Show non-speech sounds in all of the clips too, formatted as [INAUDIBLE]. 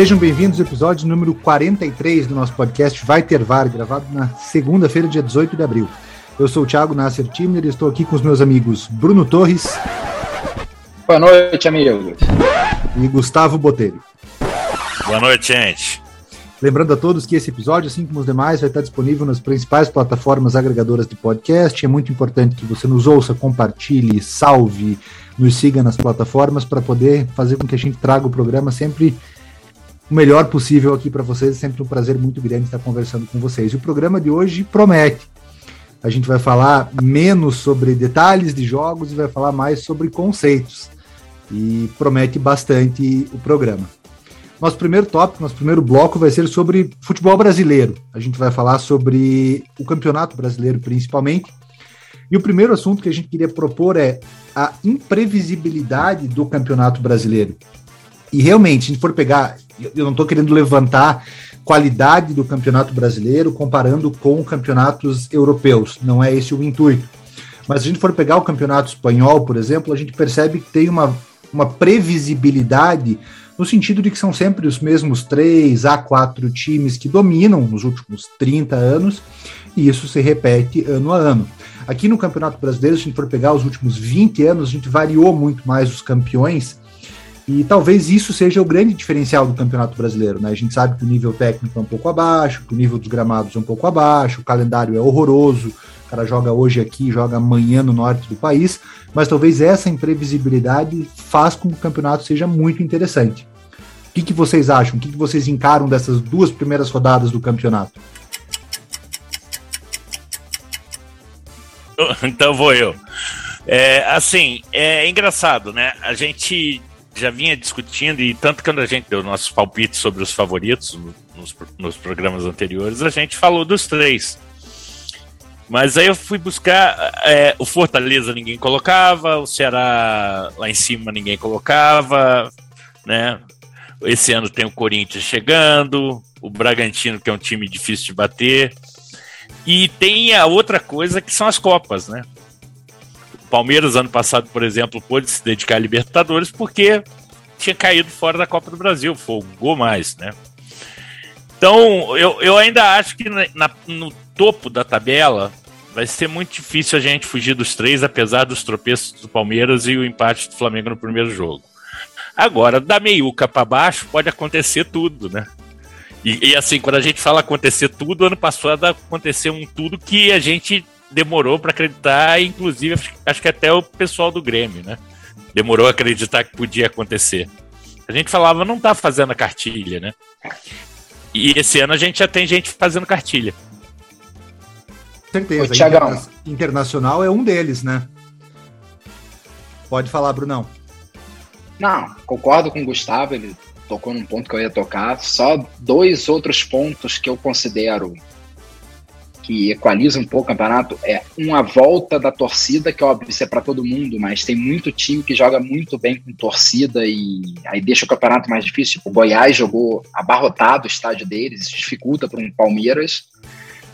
Sejam bem-vindos ao episódio número 43 do nosso podcast Vai Ter VAR, gravado na segunda-feira, dia 18 de abril. Eu sou o Thiago Nasser Timner e estou aqui com os meus amigos Bruno Torres. Boa noite, amigos. E Gustavo Botelho. Boa noite, gente. Lembrando a todos que esse episódio, assim como os demais, vai estar disponível nas principais plataformas agregadoras de podcast. É muito importante que você nos ouça, compartilhe, salve, nos siga nas plataformas para poder fazer com que a gente traga o programa sempre o melhor possível aqui para vocês. É sempre um prazer muito grande estar conversando com vocês. E o programa de hoje promete. A gente vai falar menos sobre detalhes de jogos e vai falar mais sobre conceitos. E promete bastante o programa. Nosso primeiro tópico, nosso primeiro bloco vai ser sobre futebol brasileiro. A gente vai falar sobre o campeonato brasileiro, principalmente. E o primeiro assunto que a gente queria propor é a imprevisibilidade do campeonato brasileiro. E realmente, se a gente for pegar, eu não estou querendo levantar qualidade do campeonato brasileiro comparando com campeonatos europeus, não é esse o intuito. Mas se a gente for pegar o campeonato espanhol, por exemplo, a gente percebe que tem uma, uma previsibilidade no sentido de que são sempre os mesmos três a quatro times que dominam nos últimos 30 anos, e isso se repete ano a ano. Aqui no Campeonato Brasileiro, se a gente for pegar os últimos 20 anos, a gente variou muito mais os campeões, e talvez isso seja o grande diferencial do Campeonato Brasileiro. Né? A gente sabe que o nível técnico é um pouco abaixo, que o nível dos gramados é um pouco abaixo, o calendário é horroroso, o cara joga hoje aqui, joga amanhã no norte do país, mas talvez essa imprevisibilidade faz com que o campeonato seja muito interessante. O que, que vocês acham? O que, que vocês encaram dessas duas primeiras rodadas do campeonato? [LAUGHS] Então vou eu. É, assim, é engraçado, né? A gente já vinha discutindo, e tanto quando a gente deu nossos palpites sobre os favoritos nos, nos programas anteriores, a gente falou dos três. Mas aí eu fui buscar. É, o Fortaleza ninguém colocava, o Ceará lá em cima ninguém colocava, né? Esse ano tem o Corinthians chegando, o Bragantino, que é um time difícil de bater. E tem a outra coisa que são as Copas, né? Palmeiras, ano passado, por exemplo, pôde se dedicar a Libertadores porque tinha caído fora da Copa do Brasil, folgou mais, né? Então, eu, eu ainda acho que na, no topo da tabela vai ser muito difícil a gente fugir dos três, apesar dos tropeços do Palmeiras e o empate do Flamengo no primeiro jogo. Agora, da meiuca para baixo pode acontecer tudo, né? E, e, assim, quando a gente fala acontecer tudo, ano passado aconteceu um tudo que a gente demorou para acreditar, inclusive acho que até o pessoal do Grêmio, né? Demorou a acreditar que podia acontecer. A gente falava, não tá fazendo a cartilha, né? E esse ano a gente já tem gente fazendo cartilha. Certeza. Interna internacional é um deles, né? Pode falar, Brunão. Não, concordo com o Gustavo, ele tocou num ponto que eu ia tocar. Só dois outros pontos que eu considero que equalizam um pouco o campeonato é uma volta da torcida, que óbvio isso é para todo mundo, mas tem muito time que joga muito bem com torcida e aí deixa o campeonato mais difícil. Tipo, o Goiás jogou abarrotado o estádio deles, isso dificulta para um Palmeiras.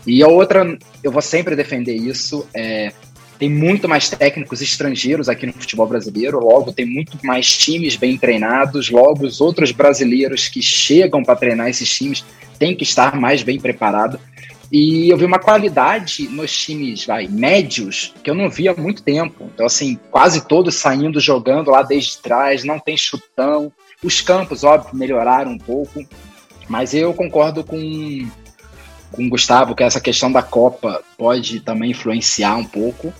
E a outra, eu vou sempre defender isso, é tem muito mais técnicos estrangeiros aqui no futebol brasileiro, logo tem muito mais times bem treinados, logo os outros brasileiros que chegam para treinar esses times têm que estar mais bem preparados. E eu vi uma qualidade nos times vai, médios que eu não via há muito tempo. Então, assim, quase todos saindo, jogando lá desde trás, não tem chutão. Os campos, óbvio, melhoraram um pouco, mas eu concordo com, com o Gustavo que essa questão da Copa pode também influenciar um pouco.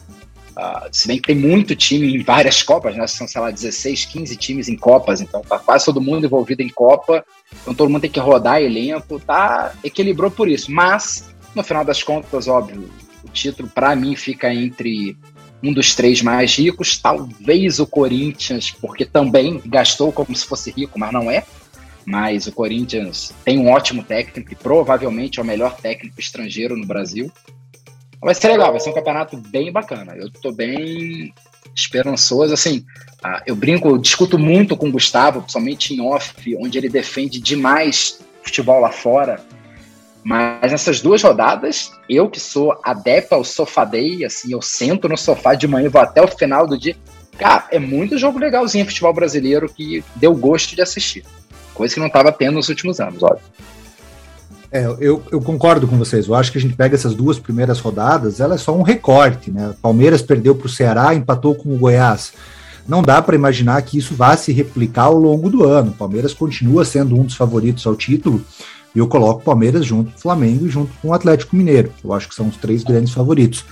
Uh, se bem que tem muito time em várias Copas, né? São, sei lá, 16, 15 times em Copas, então tá quase todo mundo envolvido em Copa, então todo mundo tem que rodar elenco, tá? Equilibrou por isso. Mas, no final das contas, óbvio, o título para mim fica entre um dos três mais ricos, talvez o Corinthians, porque também gastou como se fosse rico, mas não é. Mas o Corinthians tem um ótimo técnico e provavelmente é o melhor técnico estrangeiro no Brasil. Vai ser legal, vai ser um campeonato bem bacana. Eu tô bem esperançoso. Assim, ah, eu brinco, eu discuto muito com o Gustavo, principalmente em off, onde ele defende demais futebol lá fora. Mas nessas duas rodadas, eu que sou adepto ao sofadei, assim, eu sento no sofá de manhã e vou até o final do dia. Cara, é muito jogo legalzinho futebol brasileiro que deu gosto de assistir. Coisa que não estava tendo nos últimos anos, óbvio. É, eu, eu, concordo com vocês. Eu acho que a gente pega essas duas primeiras rodadas, ela é só um recorte, né? Palmeiras perdeu para o Ceará, empatou com o Goiás. Não dá para imaginar que isso vá se replicar ao longo do ano. Palmeiras continua sendo um dos favoritos ao título e eu coloco o Palmeiras junto com o Flamengo e junto com o Atlético Mineiro. Eu acho que são os três grandes favoritos.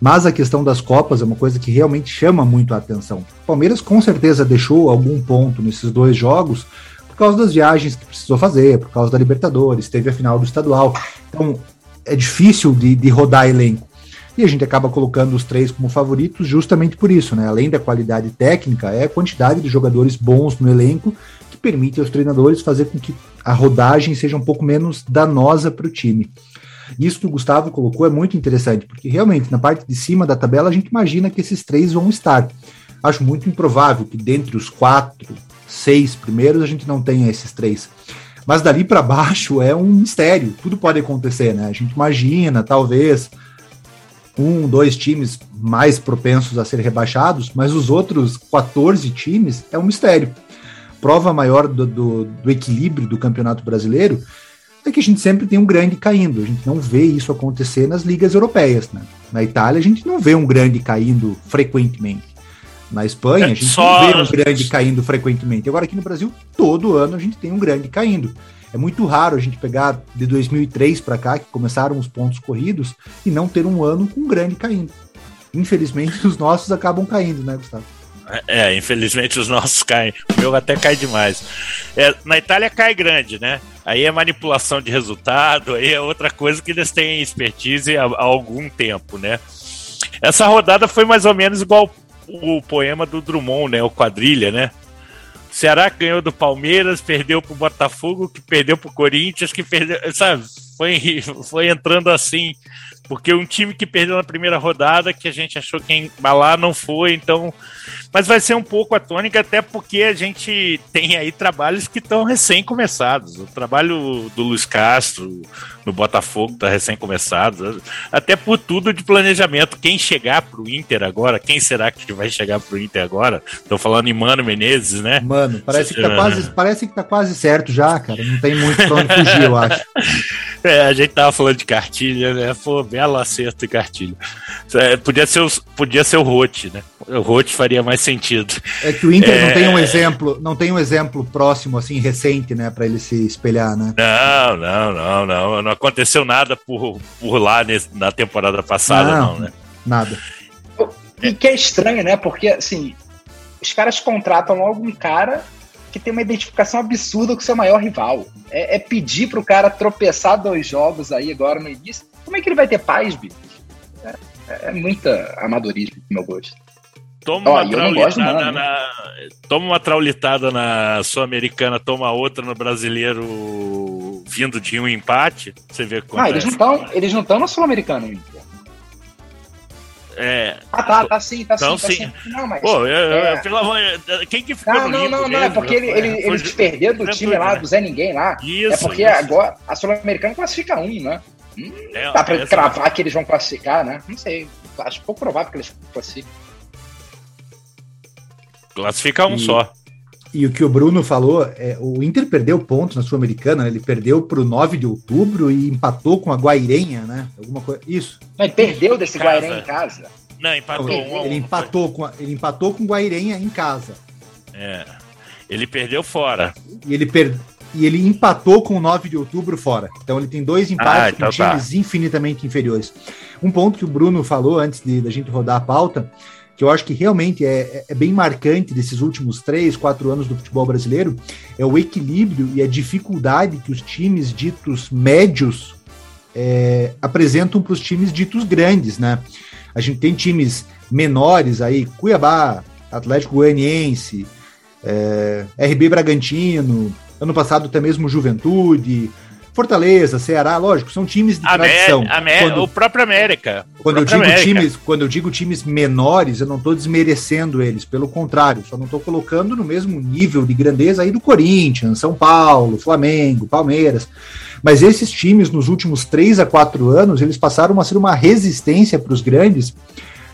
Mas a questão das Copas é uma coisa que realmente chama muito a atenção. O Palmeiras com certeza deixou algum ponto nesses dois jogos por causa das viagens que precisou fazer, por causa da Libertadores, teve a final do estadual. Então é difícil de, de rodar elenco. E a gente acaba colocando os três como favoritos justamente por isso, né? Além da qualidade técnica, é a quantidade de jogadores bons no elenco que permite aos treinadores fazer com que a rodagem seja um pouco menos danosa para o time. Isso que o Gustavo colocou é muito interessante, porque realmente na parte de cima da tabela a gente imagina que esses três vão estar. Acho muito improvável que dentre os quatro, seis primeiros a gente não tenha esses três. Mas dali para baixo é um mistério, tudo pode acontecer, né? A gente imagina, talvez, um, dois times mais propensos a ser rebaixados, mas os outros 14 times é um mistério. Prova maior do, do, do, equilíbrio do campeonato brasileiro é que a gente sempre tem um grande caindo. A gente não vê isso acontecer nas ligas europeias. Né? Na Itália, a gente não vê um grande caindo frequentemente. Na Espanha, a gente Só... não vê um grande caindo frequentemente. Agora, aqui no Brasil, todo ano a gente tem um grande caindo. É muito raro a gente pegar de 2003 para cá, que começaram os pontos corridos, e não ter um ano com grande caindo. Infelizmente, os nossos acabam caindo, né, Gustavo? É, infelizmente os nossos caem. O meu até cai demais. É, na Itália cai grande, né? Aí é manipulação de resultado, aí é outra coisa que eles têm expertise há, há algum tempo, né? Essa rodada foi mais ou menos igual o poema do Drummond, né? O quadrilha, né? Ceará ganhou do Palmeiras, perdeu pro Botafogo, que perdeu pro Corinthians, que perdeu, sabe? Foi, foi entrando assim, porque um time que perdeu na primeira rodada, que a gente achou que ia embalar, não foi, então mas vai ser um pouco a tônica, até porque a gente tem aí trabalhos que estão recém-começados. O trabalho do Luiz Castro no Botafogo está recém-começado. Até por tudo de planejamento. Quem chegar para o Inter agora, quem será que vai chegar para o Inter agora? Estou falando em Mano Menezes, né? Mano, parece que, tá quase, parece que tá quase certo já, cara. Não tem muito pra onde fugir, eu acho. [LAUGHS] [LAUGHS] É, a gente tava falando de cartilha, né? Pô, belo acerto de cartilha. É, podia, ser o, podia ser o Rote, né? O Rote faria mais sentido. É que o Inter é... não tem um exemplo, não tem um exemplo próximo, assim, recente, né, para ele se espelhar, né? Não, não, não, não. Não aconteceu nada por, por lá nesse, na temporada passada, não, não né? Nada. E que é estranho, né? Porque, assim, os caras contratam logo um cara que tem uma identificação absurda com o seu maior rival. É, é pedir pro cara tropeçar dois jogos aí agora no início. Como é que ele vai ter paz, bicho? É, é muita amadorismo, pro meu gosto. Toma uma, traulitada né? na, toma uma traulitada na Sul-Americana, toma outra no brasileiro vindo de um empate. Você vê como. Ah, eles não eles não estão na Sul-Americana ainda. É. Ah, tá, tá sim, tá então, sim, tá sim. Não, mas. Pô, é... pelo amor quem que ficou Não, não, não, não, é porque ele, ele, ele eles perderam do time lá, do Zé Ninguém lá. Isso, é porque isso. agora a Sul-Americana classifica um, né? Hum, é, dá pra cravar que eles vão classificar, né? Não sei. Acho pouco provável que eles classifiquem. Classifica um e, só. E o que o Bruno falou, é, o Inter perdeu pontos na Sul-Americana, né? ele perdeu para o 9 de outubro e empatou com a Guairenha, né? Alguma coisa. Isso. Ele perdeu desse Guairenha em casa. Não, empatou ele, um, ele empatou com a, ele empatou com Guairenha em casa. É. Ele perdeu fora. E ele per... e ele empatou com o 9 de outubro fora. Então ele tem dois empates ah, então com tá. times infinitamente inferiores. Um ponto que o Bruno falou antes de da gente rodar a pauta que eu acho que realmente é, é, é bem marcante desses últimos três, quatro anos do futebol brasileiro, é o equilíbrio e a dificuldade que os times ditos médios é, apresentam para os times ditos grandes, né? A gente tem times menores aí, Cuiabá, Atlético Goianiense, é, RB Bragantino, ano passado até mesmo Juventude, Fortaleza, Ceará, lógico, são times de tradição. quando, o próprio América. O quando, próprio eu digo América. times, quando eu digo times menores, eu não estou desmerecendo eles, pelo contrário, só não estou colocando no mesmo nível de grandeza aí do Corinthians, São Paulo, Flamengo, Palmeiras. Mas esses times, nos últimos três a quatro anos, eles passaram a ser uma resistência para os grandes,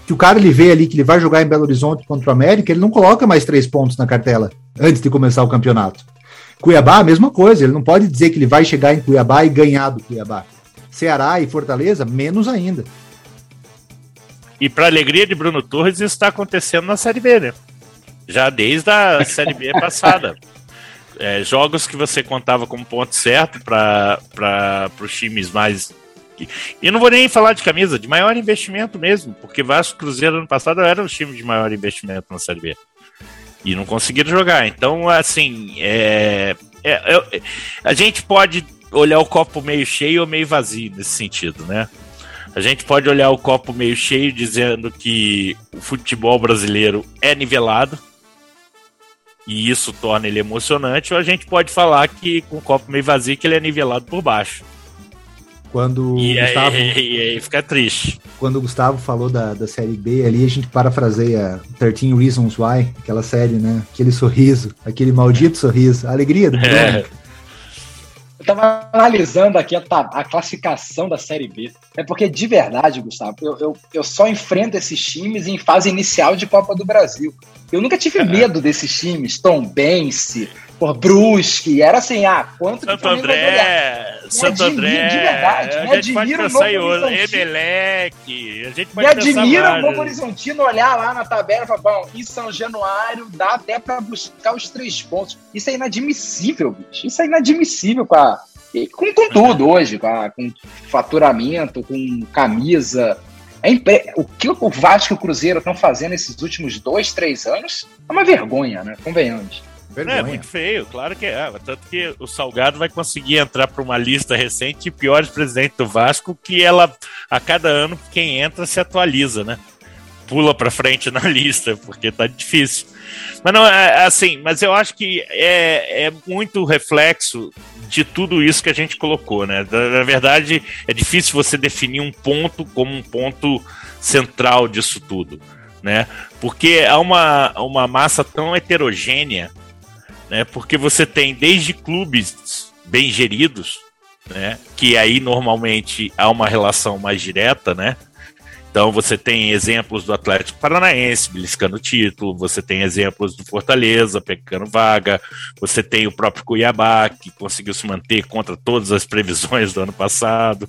que o cara ele vê ali que ele vai jogar em Belo Horizonte contra o América, ele não coloca mais três pontos na cartela antes de começar o campeonato. Cuiabá, a mesma coisa, ele não pode dizer que ele vai chegar em Cuiabá e ganhar do Cuiabá. Ceará e Fortaleza, menos ainda. E para alegria de Bruno Torres, isso está acontecendo na Série B, né? Já desde a [LAUGHS] Série B passada. É, jogos que você contava como ponto certo para os times mais. E não vou nem falar de camisa, de maior investimento mesmo, porque Vasco Cruzeiro ano passado eram os times de maior investimento na Série B. E não conseguiram jogar. Então, assim, é, é, é, a gente pode olhar o copo meio cheio ou meio vazio nesse sentido, né? A gente pode olhar o copo meio cheio dizendo que o futebol brasileiro é nivelado e isso torna ele emocionante, ou a gente pode falar que com o copo meio vazio que ele é nivelado por baixo. Quando e, Gustavo, aí, [LAUGHS] e aí fica triste. Quando o Gustavo falou da, da série B ali, a gente parafraseia 13 Reasons Why, aquela série, né? Aquele sorriso, aquele maldito sorriso, a alegria do é. Eu tava analisando aqui a, a, classificação da Série B. É porque, de verdade, Gustavo, eu, eu, eu só enfrento esses times em fase inicial de Copa do Brasil. Eu nunca tive medo desses times. Tom Bense, por Brusque, era assim, ah, quanto Santo que André, Santo André, de verdade, a gente pode pensar em outro, Emelec, a gente pode me admira o Novo Horizontino olhar lá na tabela e falar, bom, em São Januário dá até para buscar os três pontos. Isso é inadmissível, bicho, isso é inadmissível com a, com, com tudo hoje, com, a, com faturamento, com camisa, é impre... O que o Vasco e o Cruzeiro estão fazendo esses últimos dois, três anos é uma vergonha, né? Convenhamos. É muito feio, claro que é. Tanto que o Salgado vai conseguir entrar para uma lista recente de piores presidentes do Vasco, que ela, a cada ano, quem entra se atualiza, né? Pula para frente [LAUGHS] na lista, porque tá difícil. Mas não, é, assim, mas eu acho que é, é muito reflexo de tudo isso que a gente colocou, né? Na verdade, é difícil você definir um ponto como um ponto central disso tudo, né? Porque há uma, uma massa tão heterogênea né? Porque você tem desde clubes bem geridos, né? Que aí normalmente há uma relação mais direta, né? Então você tem exemplos do Atlético Paranaense beliscando o título, você tem exemplos do Fortaleza pegando vaga, você tem o próprio Cuiabá que conseguiu se manter contra todas as previsões do ano passado.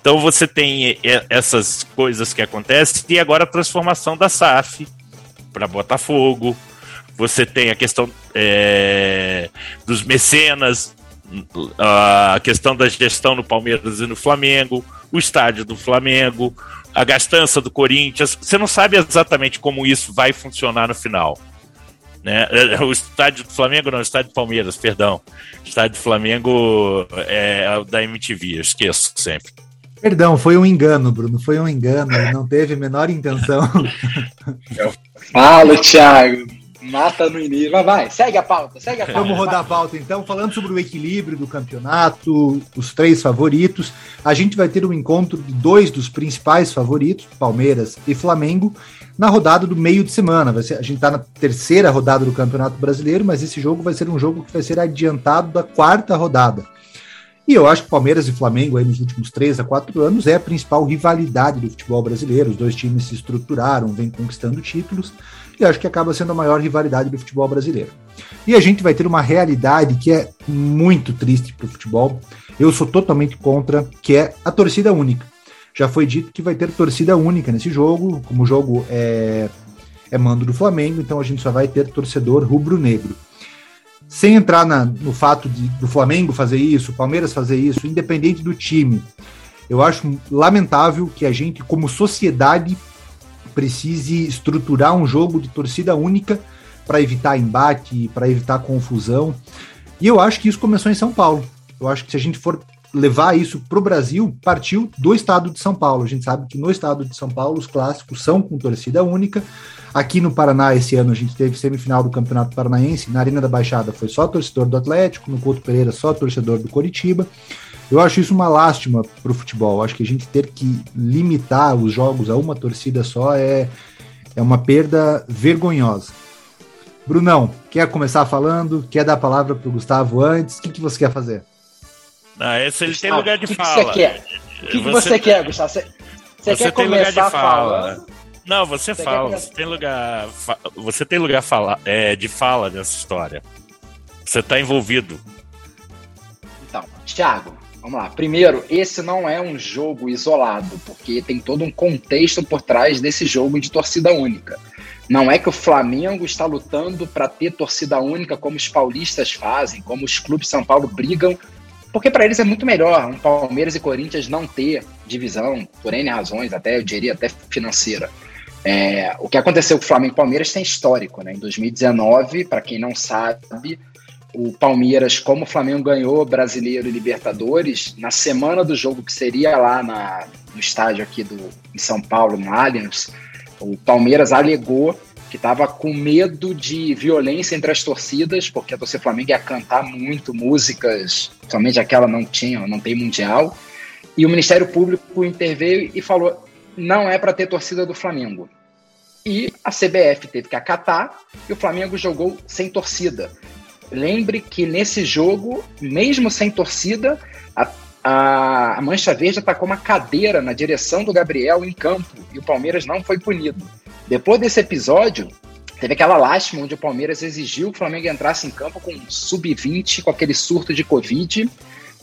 Então você tem essas coisas que acontecem e agora a transformação da SAF para Botafogo, você tem a questão é, dos mecenas, a questão da gestão no Palmeiras e no Flamengo, o estádio do Flamengo, a gastança do Corinthians. Você não sabe exatamente como isso vai funcionar no final. Né? [LAUGHS] O estádio do Flamengo, não, o estádio do Palmeiras, perdão. O estádio do Flamengo é da MTV, eu esqueço sempre. Perdão, foi um engano, Bruno. Foi um engano, não teve a menor intenção. [LAUGHS] Fala, Thiago. Mata no início. Vai, vai, segue a pauta, segue a pauta. Vamos rodar a pauta então, falando sobre o equilíbrio do campeonato, os três favoritos. A gente vai ter um encontro de dois dos principais favoritos, Palmeiras e Flamengo, na rodada do meio de semana. Vai ser, a gente está na terceira rodada do Campeonato Brasileiro, mas esse jogo vai ser um jogo que vai ser adiantado da quarta rodada. E eu acho que Palmeiras e Flamengo, aí, nos últimos três a quatro anos, é a principal rivalidade do futebol brasileiro. Os dois times se estruturaram, vêm conquistando títulos e acho que acaba sendo a maior rivalidade do futebol brasileiro. E a gente vai ter uma realidade que é muito triste para o futebol. Eu sou totalmente contra, que é a torcida única. Já foi dito que vai ter torcida única nesse jogo, como o jogo é, é mando do Flamengo, então a gente só vai ter torcedor rubro-negro. Sem entrar na, no fato de, do Flamengo fazer isso, Palmeiras fazer isso, independente do time, eu acho lamentável que a gente, como sociedade, precise estruturar um jogo de torcida única para evitar embate, para evitar confusão. E eu acho que isso começou em São Paulo. Eu acho que se a gente for levar isso para o Brasil partiu do estado de São Paulo. A gente sabe que no estado de São Paulo os clássicos são com torcida única. Aqui no Paraná, esse ano, a gente teve semifinal do Campeonato Paranaense. Na Arena da Baixada foi só torcedor do Atlético, no Couto Pereira só torcedor do Coritiba. Eu acho isso uma lástima para o futebol. Acho que a gente ter que limitar os jogos a uma torcida só é, é uma perda vergonhosa. Brunão, quer começar falando? Quer dar a palavra para o Gustavo antes? O que, que você quer fazer? Ah, esse ele tem lugar de que fala. Que você quer? O que, que você, quer, Gustavo? Você, você, você quer tem lugar de começar fala. Não, você, Você fala. Você tem lugar, você tem lugar fala, é, de fala nessa história. Você está envolvido. Então, Thiago, vamos lá. Primeiro, esse não é um jogo isolado, porque tem todo um contexto por trás desse jogo de torcida única. Não é que o Flamengo está lutando para ter torcida única como os paulistas fazem, como os clubes de São Paulo brigam, porque para eles é muito melhor um Palmeiras e Corinthians não ter divisão, por N razões, até eu diria até financeira. É, o que aconteceu com o Flamengo e Palmeiras tem histórico, né? Em 2019, para quem não sabe, o Palmeiras, como o Flamengo ganhou Brasileiro e Libertadores, na semana do jogo que seria lá na, no estádio aqui do, em São Paulo, no Allianz, o Palmeiras alegou que estava com medo de violência entre as torcidas, porque a torcida Flamengo ia cantar muito músicas, somente aquela não tinha, não tem mundial, e o Ministério Público interveio e falou: não é para ter torcida do Flamengo. E a CBF teve que acatar e o Flamengo jogou sem torcida. Lembre que nesse jogo, mesmo sem torcida, a, a, Mancha Verde atacou uma cadeira na direção do Gabriel em campo e o Palmeiras não foi punido. Depois desse episódio, teve aquela lástima onde o Palmeiras exigiu que o Flamengo entrasse em campo com um sub-20, com aquele surto de Covid.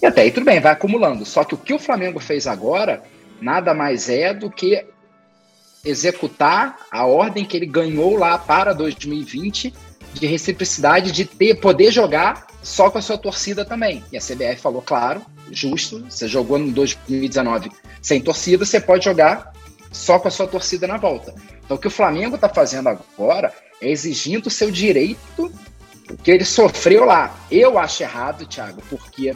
E até aí tudo bem, vai acumulando. Só que o que o Flamengo fez agora nada mais é do que executar a ordem que ele ganhou lá para 2020 de reciprocidade de ter poder jogar só com a sua torcida também. E a CBF falou, claro, justo, você jogou no 2019 sem torcida, você pode jogar só com a sua torcida na volta. Então o que o Flamengo está fazendo agora é exigindo o seu direito que ele sofreu lá. Eu acho errado, Thiago, porque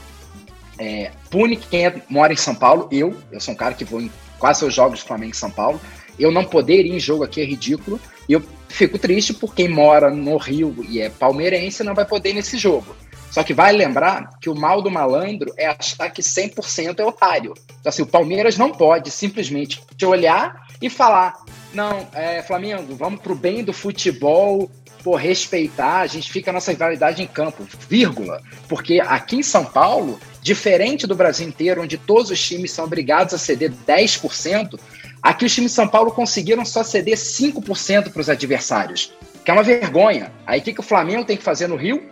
é, pune quem é, mora em São Paulo. Eu, eu sou um cara que vou em quase os jogos do Flamengo em São Paulo. Eu não poder ir em jogo aqui é ridículo. E eu fico triste por quem mora no Rio e é palmeirense não vai poder ir nesse jogo. Só que vai lembrar que o mal do malandro é achar que 100% é otário. Então, assim, o Palmeiras não pode simplesmente te olhar e falar: não, é, Flamengo, vamos pro bem do futebol, por respeitar, a gente fica a nossa rivalidade em campo, vírgula. Porque aqui em São Paulo, diferente do Brasil inteiro, onde todos os times são obrigados a ceder 10%, aqui os times de São Paulo conseguiram só ceder 5% para os adversários, que é uma vergonha. Aí o que, que o Flamengo tem que fazer no Rio?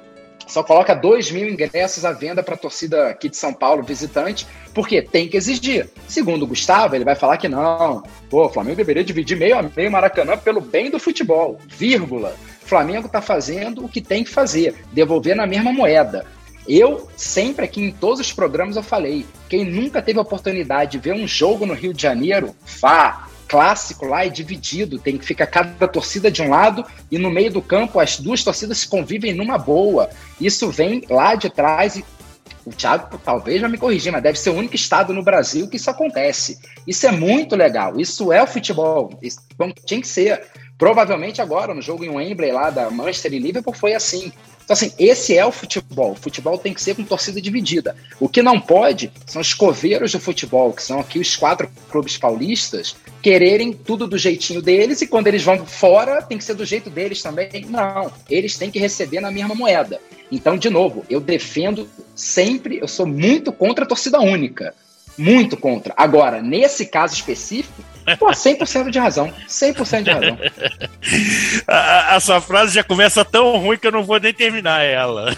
Só coloca 2 mil ingressos à venda para a torcida aqui de São Paulo, visitante, porque tem que exigir. Segundo o Gustavo, ele vai falar que não. Pô, o Flamengo deveria dividir meio a meio Maracanã pelo bem do futebol, vírgula. Flamengo está fazendo o que tem que fazer, devolver na mesma moeda. Eu, sempre aqui em todos os programas, eu falei: quem nunca teve a oportunidade de ver um jogo no Rio de Janeiro, vá. Clássico lá é dividido, tem que ficar cada torcida de um lado e no meio do campo as duas torcidas se convivem numa boa. Isso vem lá de trás e o Thiago talvez vai me corrigir, mas deve ser o único estado no Brasil que isso acontece. Isso é muito legal, isso é o futebol, isso, bom, tinha que ser. Provavelmente agora, no jogo em Wembley lá da Manchester e Liverpool, foi assim. Então, assim, esse é o futebol. O futebol tem que ser com torcida dividida. O que não pode são os coveiros do futebol, que são aqui os quatro clubes paulistas, quererem tudo do jeitinho deles e quando eles vão fora, tem que ser do jeito deles também. Não, eles têm que receber na mesma moeda. Então, de novo, eu defendo sempre, eu sou muito contra a torcida única. Muito contra. Agora, nesse caso específico, pô, 100% de razão. 100% de razão. [LAUGHS] A, a, sua frase já começa tão ruim que eu não vou nem terminar ela.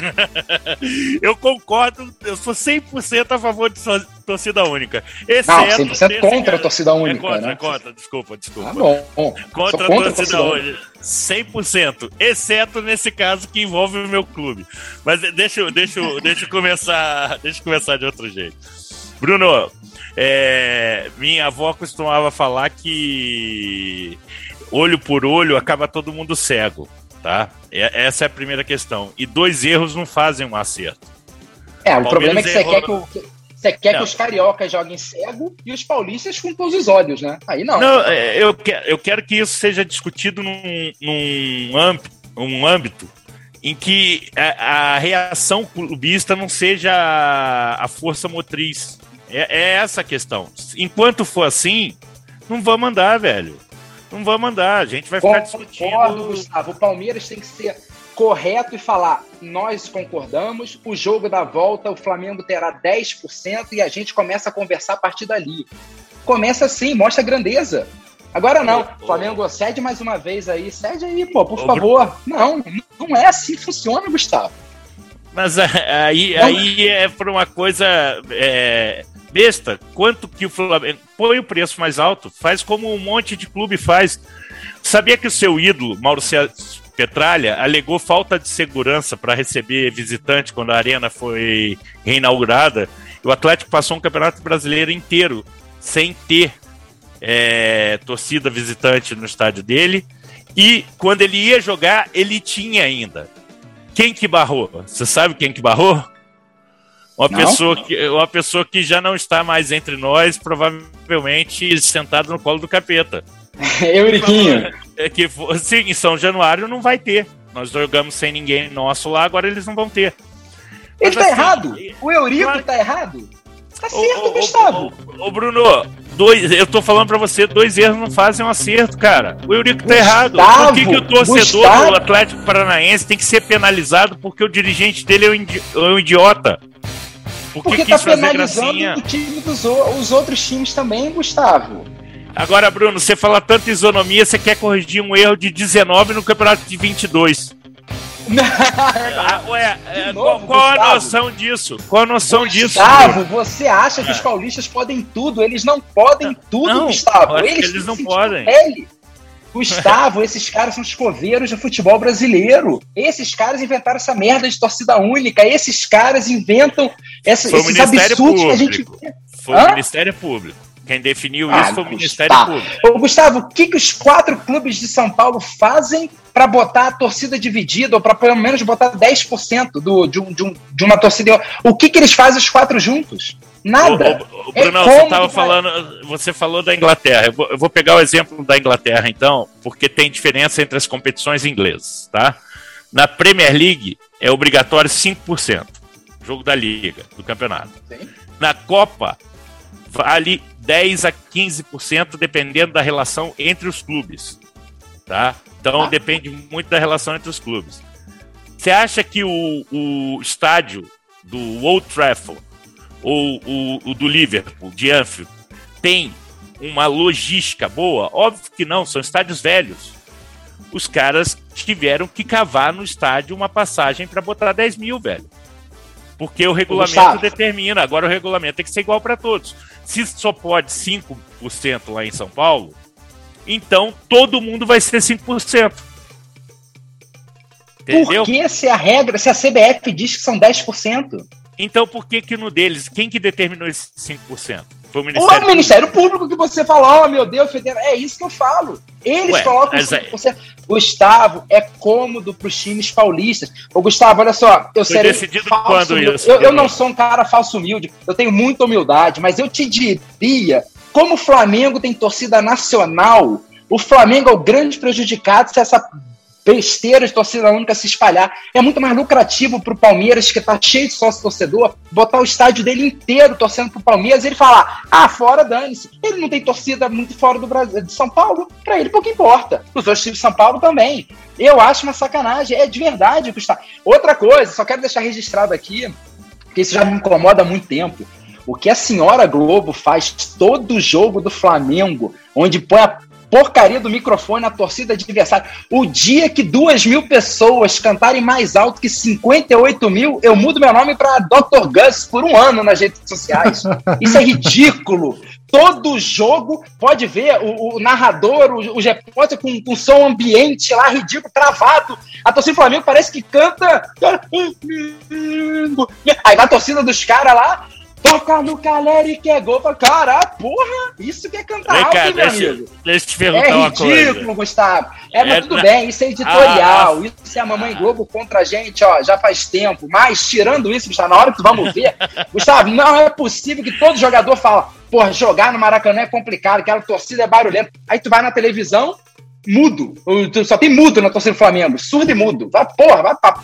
[LAUGHS] eu concordo, eu sou 100% a favor de torcida única. Exceto não, 100% contra a torcida única. É contra, né? é contra, desculpa, desculpa. Ah, bom, bom. Contra, contra a torcida única. 100%, exceto nesse caso que envolve o meu clube. Mas deixa, deixa, deixa, eu começar, [LAUGHS] deixa eu começar de outro jeito. Bruno, é, minha avó costumava falar que olho por olho acaba todo mundo cego, tá? Essa é a primeira questão. E dois erros não fazem um acerto. É, o, o problema é que você quer que o, Você quer não. que os cariocas joguem cego e os paulistas com todos os olhos, né? Aí não. Não, é, eu, quero, eu quero que isso seja discutido num, num âmbito, um âmbito em que a, a, reação clubista não seja a, a força motriz. É, é, essa a questão. Enquanto for assim, não vamos andar, velho. Não vamos andar. A gente vai ficar discutindo. Concordo, Gustavo. O Palmeiras tem que ser correto e falar: nós concordamos, o jogo da volta, o Flamengo terá 10% e a gente começa a conversar a partir dali. Começa assim, mostra grandeza. Agora não, Flamengo cede mais uma vez aí, cede aí, pô, por favor. Não, não é assim que funciona, Gustavo. Mas aí, aí é por uma coisa é, besta. Quanto que o Flamengo põe o preço mais alto? Faz como um monte de clube faz. Sabia que o seu ídolo, Mauro Petralha alegou falta de segurança para receber visitante quando a arena foi reinaugurada. O Atlético passou um campeonato brasileiro inteiro sem ter é, torcida visitante no estádio dele. E quando ele ia jogar, ele tinha ainda. Quem que barrou? Você sabe quem que barrou? Uma pessoa, que, uma pessoa que já não está mais entre nós, provavelmente sentado no colo do capeta. [LAUGHS] Euriquinho. É que, sim, em São Januário não vai ter. Nós jogamos sem ninguém nosso lá, agora eles não vão ter. Ele Mas, tá assim, errado. O Eurico claro... tá errado. Tá certo, ô, Gustavo. Ô, ô, Bruno, dois, eu tô falando pra você, dois erros não fazem um acerto, cara. O Eurico tá errado. Por que, que o torcedor Gustavo. do Atlético Paranaense tem que ser penalizado porque o dirigente dele é um, idi é um idiota? Por que porque tá penalizando o time dos os outros times também, Gustavo. Agora, Bruno, você fala tanto isonomia, você quer corrigir um erro de 19 no campeonato de 22. [LAUGHS] ah, ué, é, novo, qual, a noção disso? Qual a noção Gustavo, disso? Gustavo, você acha que os paulistas podem tudo? Eles não podem tudo, não, Gustavo. Eles, eles não podem. Gustavo, esses caras são os coveiros do futebol brasileiro. Esses caras inventaram essa merda de torcida única. Esses caras inventam essa, esses absurdos Público. que a gente. Foi Hã? o Ministério Público. Quem definiu ah, isso foi o Ministério tá. Público. Ô, Gustavo, o que, que os quatro clubes de São Paulo fazem para botar a torcida dividida, ou para pelo menos botar 10% do, de, um, de, um, de uma torcida? O que, que eles fazem os quatro juntos? Nada. Ô, ô, Bruno, é você tava falando, você falou da Inglaterra. Eu vou, eu vou, pegar o exemplo da Inglaterra, então, porque tem diferença entre as competições inglesas, tá? Na Premier League é obrigatório 5%, jogo da liga, do campeonato. Sim. Na Copa vale 10 a 15%, dependendo da relação entre os clubes. Tá? Então ah. depende muito da relação entre os clubes. Você acha que o, o estádio do Old Trafford ou o, o do Liverpool, de Anfield, tem uma logística boa? Óbvio que não, são estádios velhos. Os caras tiveram que cavar no estádio uma passagem para botar 10 mil, velho. Porque o regulamento determina. Agora o regulamento tem que ser igual para todos. Se só pode 5% lá em São Paulo, então todo mundo vai ser 5%. Entendeu? Por que se a regra, se a CBF diz que são 10%? Então por que que no deles, quem que determinou esses 5%? Foi o Ministério, o Ministério Público. Público que você falou, oh, meu Deus, federal. É isso que eu falo. Eles Ué, colocam 5%. Gustavo, é cômodo para os times paulistas. Ô, Gustavo, olha só, eu Foi serei decidido quando isso? Eu, eu não sou um cara falso humilde, eu tenho muita humildade, mas eu te diria, como o Flamengo tem torcida nacional, o Flamengo é o grande prejudicado se essa besteira de torcida única se espalhar. É muito mais lucrativo para o Palmeiras, que está cheio de sócio torcedor, botar o estádio dele inteiro torcendo para o Palmeiras e ele falar: ah, fora dane-se. Ele não tem torcida muito fora do Brasil, de São Paulo, para ele pouco importa. Os outros times de São Paulo também. Eu acho uma sacanagem, é de verdade, Gustavo. Outra coisa, só quero deixar registrado aqui, porque isso já me incomoda há muito tempo. O que a senhora Globo faz todo jogo do Flamengo, onde põe a porcaria do microfone na torcida adversária. O dia que duas mil pessoas cantarem mais alto que 58 mil, eu mudo meu nome para Dr. Gus por um ano nas redes sociais. Isso é ridículo. Todo jogo pode ver o, o narrador, o, o repórter com, com som ambiente lá, ridículo, travado. A torcida do Flamengo parece que canta. Aí na torcida dos caras lá, toca no Caleri que é gol. Cara, porra, isso que é cantar Vem alto, cá, meu deixa, amigo. deixa eu te perguntar É ridículo, coisa. Gustavo. É, mas É, tudo na- bem, isso é editorial. Ah, isso é a Mamãe Globo contra a gente, ó, já faz tempo. Mas, tirando isso, Gustavo, na hora que tu vamos ver, [LAUGHS] Gustavo, não é possível que todo jogador fala, porra, jogar no Maracanã é complicado, aquela torcida é barulhenta. Aí tu vai na televisão, mudo. Só tem mudo na torcida do Flamengo, surdo e mudo. Vai, porra, vai pra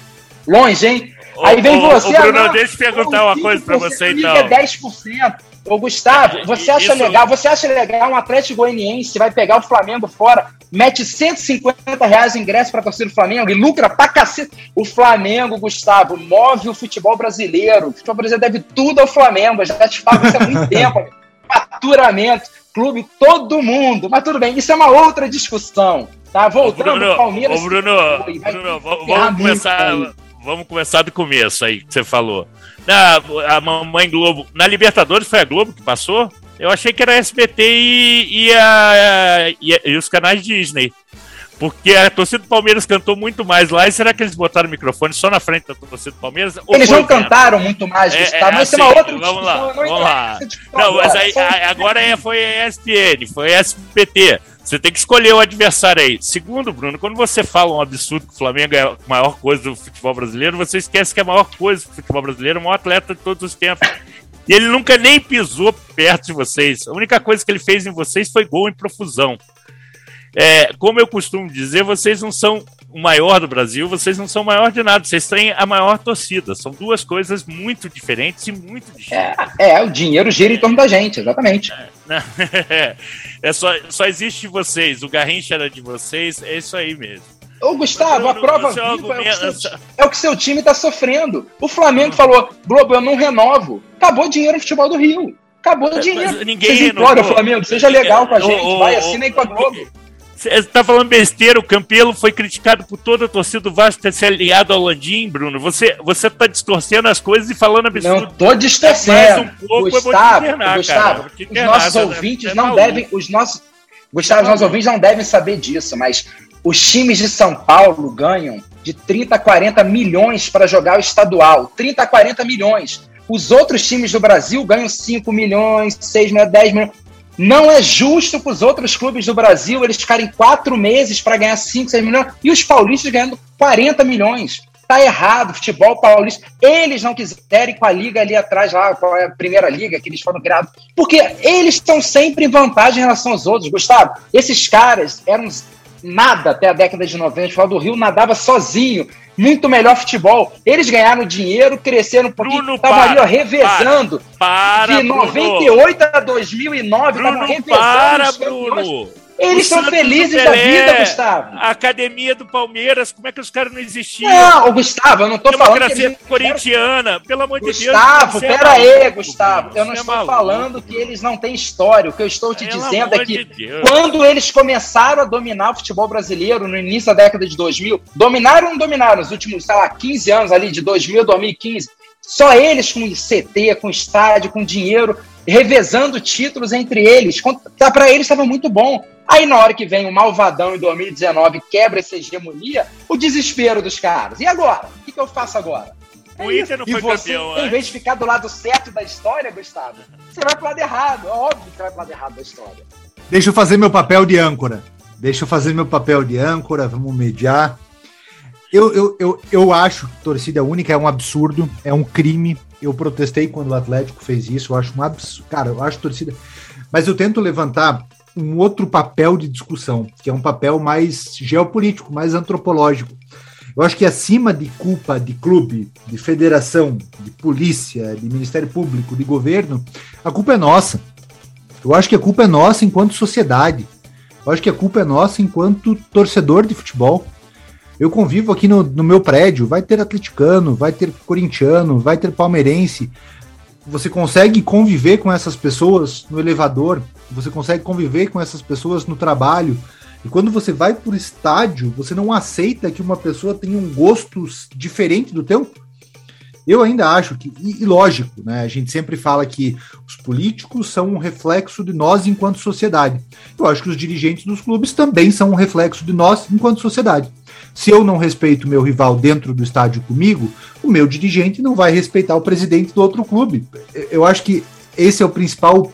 longe, hein? Aí vem Ô, ô, você. ô, Bruno, ah, deixa eu perguntar uma coisa pra 5%, você, então. É 10%. Ô, Gustavo, você acha Isso- legal? Você acha legal um Atlético Goianiense vai pegar o Flamengo fora, mete 150 reais o ingresso pra torcida do Flamengo e lucra pra cacete? O Flamengo, Gustavo, move o futebol brasileiro. O futebol brasileiro deve tudo ao Flamengo. Eu já te falo isso há muito [LAUGHS] tempo. amigo. Faturamento, clube, todo mundo. Mas tudo bem, isso é uma outra discussão. Tá? Ô, Voltando Bruno, ao Palmeiras. ô, Bruno, Bruno, vamos começar. Vamos começar do começo aí que você falou. Na, a mamãe Globo, na Libertadores foi a Globo que passou? Eu achei que era SBT e, e, a- e, e os canais Disney. Porque a torcida do Palmeiras cantou muito mais lá. E será que eles botaram o microfone só na frente da torcida do Palmeiras? Eles não cantaram muito mais, É, Gustavo, é, mas é uma assim, outra vamos lá, vamos lá. Não, mas agora, aí, agora é, foi a ESPN, foi a SPT. Você tem que escolher o adversário aí. Segundo, Bruno, quando você fala um absurdo que o Flamengo é a maior coisa do futebol brasileiro, você esquece que a maior coisa do futebol brasileiro é o maior atleta de todos os tempos. E ele nunca nem pisou perto de vocês. A única coisa que ele fez em vocês foi gol em profusão. É, como eu costumo dizer, vocês não são o maior do Brasil, vocês não são o maior de nada, vocês têm a maior torcida. São duas coisas muito diferentes e muito distintas. É, é, o dinheiro gira em torno da gente, exatamente. Não, [LAUGHS] é só, só existe vocês, o Garrincha era de vocês, é isso aí mesmo. Ô, Gustavo, a Bruno, prova seu viva é o, que argumento- seu, é o que seu time tá sofrendo. O Flamengo falou, Globo, eu não renovo. Acabou o dinheiro no futebol do Rio. Acabou o Mas dinheiro. ninguém Vocês imploram, Flamengo, seja legal com a gente, ô, vai, ô, assina aí com a Globo. Você tá falando besteira, o Campelo foi criticado por toda a torcida do Vasco ter se aliado ao Landim, Bruno. Você, você tá distorcendo as coisas e falando absurdo. Não tô Mais distorcendo. um pouco, Gustavo, internar. Gustavo, os internar, nossos você é- ouvintes é não maluco. devem. Os nossos, Gustavo, os nossos ouvintes não devem saber disso, mas os times de São Paulo ganham de 30 a 40 milhões para jogar o estadual. 30 a 40 milhões. Os outros times do Brasil ganham 5 milhões, 6 milhões, 10 milhões. Não é justo para os outros clubes do Brasil eles ficarem quatro meses para ganhar 5, 6 milhões e os paulistas ganhando 40 milhões. Tá errado, futebol paulista. Eles não quiserem com a liga ali atrás, lá, com a primeira liga que eles foram criados, porque eles estão sempre em vantagem em relação aos outros. Gustavo, esses caras eram nada até a década de 90. O futebol do Rio nadava sozinho. Muito melhor futebol. Eles ganharam dinheiro, cresceram um pouquinho, Bruno, estavam ali ó, para, revezando. Para, de Bruno. 98 a 2009, estavam Bruno, revezando. para. Bruno. Eles O estão Santos felizes do da Pelé, vida, Gustavo. A academia do Palmeiras, como é que os caras não existiam? Não, Gustavo, eu não tô falando Democracia eles... corintiana, pelo amor de Deus. Gustavo, você é pera maluco, aí, Gustavo. Eu não é estou maluco. falando que eles não têm história. O que eu estou te dizendo é que de Deus. quando eles começaram a dominar o futebol brasileiro no início da década de 2000, dominaram ou não dominaram nos últimos, sei lá, 15 anos ali, de 2000 a 2015, só eles com CT, com estádio, com dinheiro, revezando títulos entre eles. Tá, Para eles estava muito bom. Aí na hora que vem o malvadão em 2019 quebra essa hegemonia, o desespero dos caras. E agora? O que, que eu faço agora? O Inter não e foi você, campeão em antes. vez de ficar do lado certo da história, Gustavo, você vai pro lado errado. É óbvio que você vai pro lado errado da história. Deixa eu fazer meu papel de âncora. Deixa eu fazer meu papel de âncora, vamos mediar. Eu, eu, eu, eu acho que torcida única é um absurdo, é um crime. Eu protestei quando o Atlético fez isso, eu acho um absurdo. Cara, eu acho torcida. Mas eu tento levantar um outro papel de discussão, que é um papel mais geopolítico, mais antropológico. Eu acho que acima de culpa de clube, de federação, de polícia, de Ministério Público, de governo, a culpa é nossa. Eu acho que a culpa é nossa enquanto sociedade. Eu acho que a culpa é nossa enquanto torcedor de futebol. Eu convivo aqui no, no meu prédio, vai ter atleticano, vai ter corintiano, vai ter palmeirense. Você consegue conviver com essas pessoas no elevador, você consegue conviver com essas pessoas no trabalho. E quando você vai o estádio, você não aceita que uma pessoa tenha um gosto diferente do teu? Eu ainda acho que, e, e, lógico, né? A gente sempre fala que os políticos são um reflexo de nós enquanto sociedade. Eu acho que os dirigentes dos clubes também são um reflexo de nós enquanto sociedade. Se eu não respeito meu rival dentro do estádio comigo, o meu dirigente não vai respeitar o presidente do outro clube. Eu acho que esse é o principal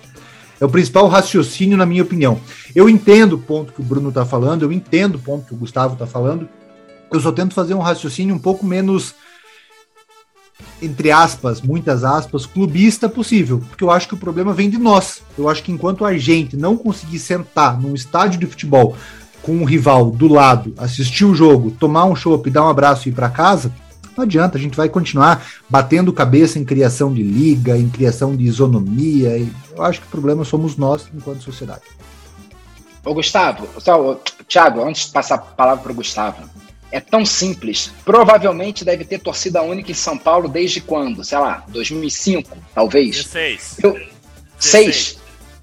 é o principal raciocínio, na minha opinião. Eu entendo o ponto que o Bruno está falando, eu entendo o ponto que o Gustavo está falando. Eu só tento fazer um raciocínio um pouco menos entre aspas, muitas aspas, clubista possível, porque eu acho que o problema vem de nós. Eu acho que enquanto a gente não conseguir sentar num estádio de futebol com um rival do lado, assistir o jogo, tomar um chopp, dar um abraço e ir para casa, não adianta, a gente vai continuar batendo cabeça em criação de liga, em criação de isonomia. Eu acho que o problema somos nós enquanto sociedade. Ô Gustavo, só, Thiago, antes de passar a palavra para o Gustavo, é tão simples. Provavelmente deve ter torcida única em São Paulo desde quando? Sei lá, 2005, talvez? 16. Eu... 6?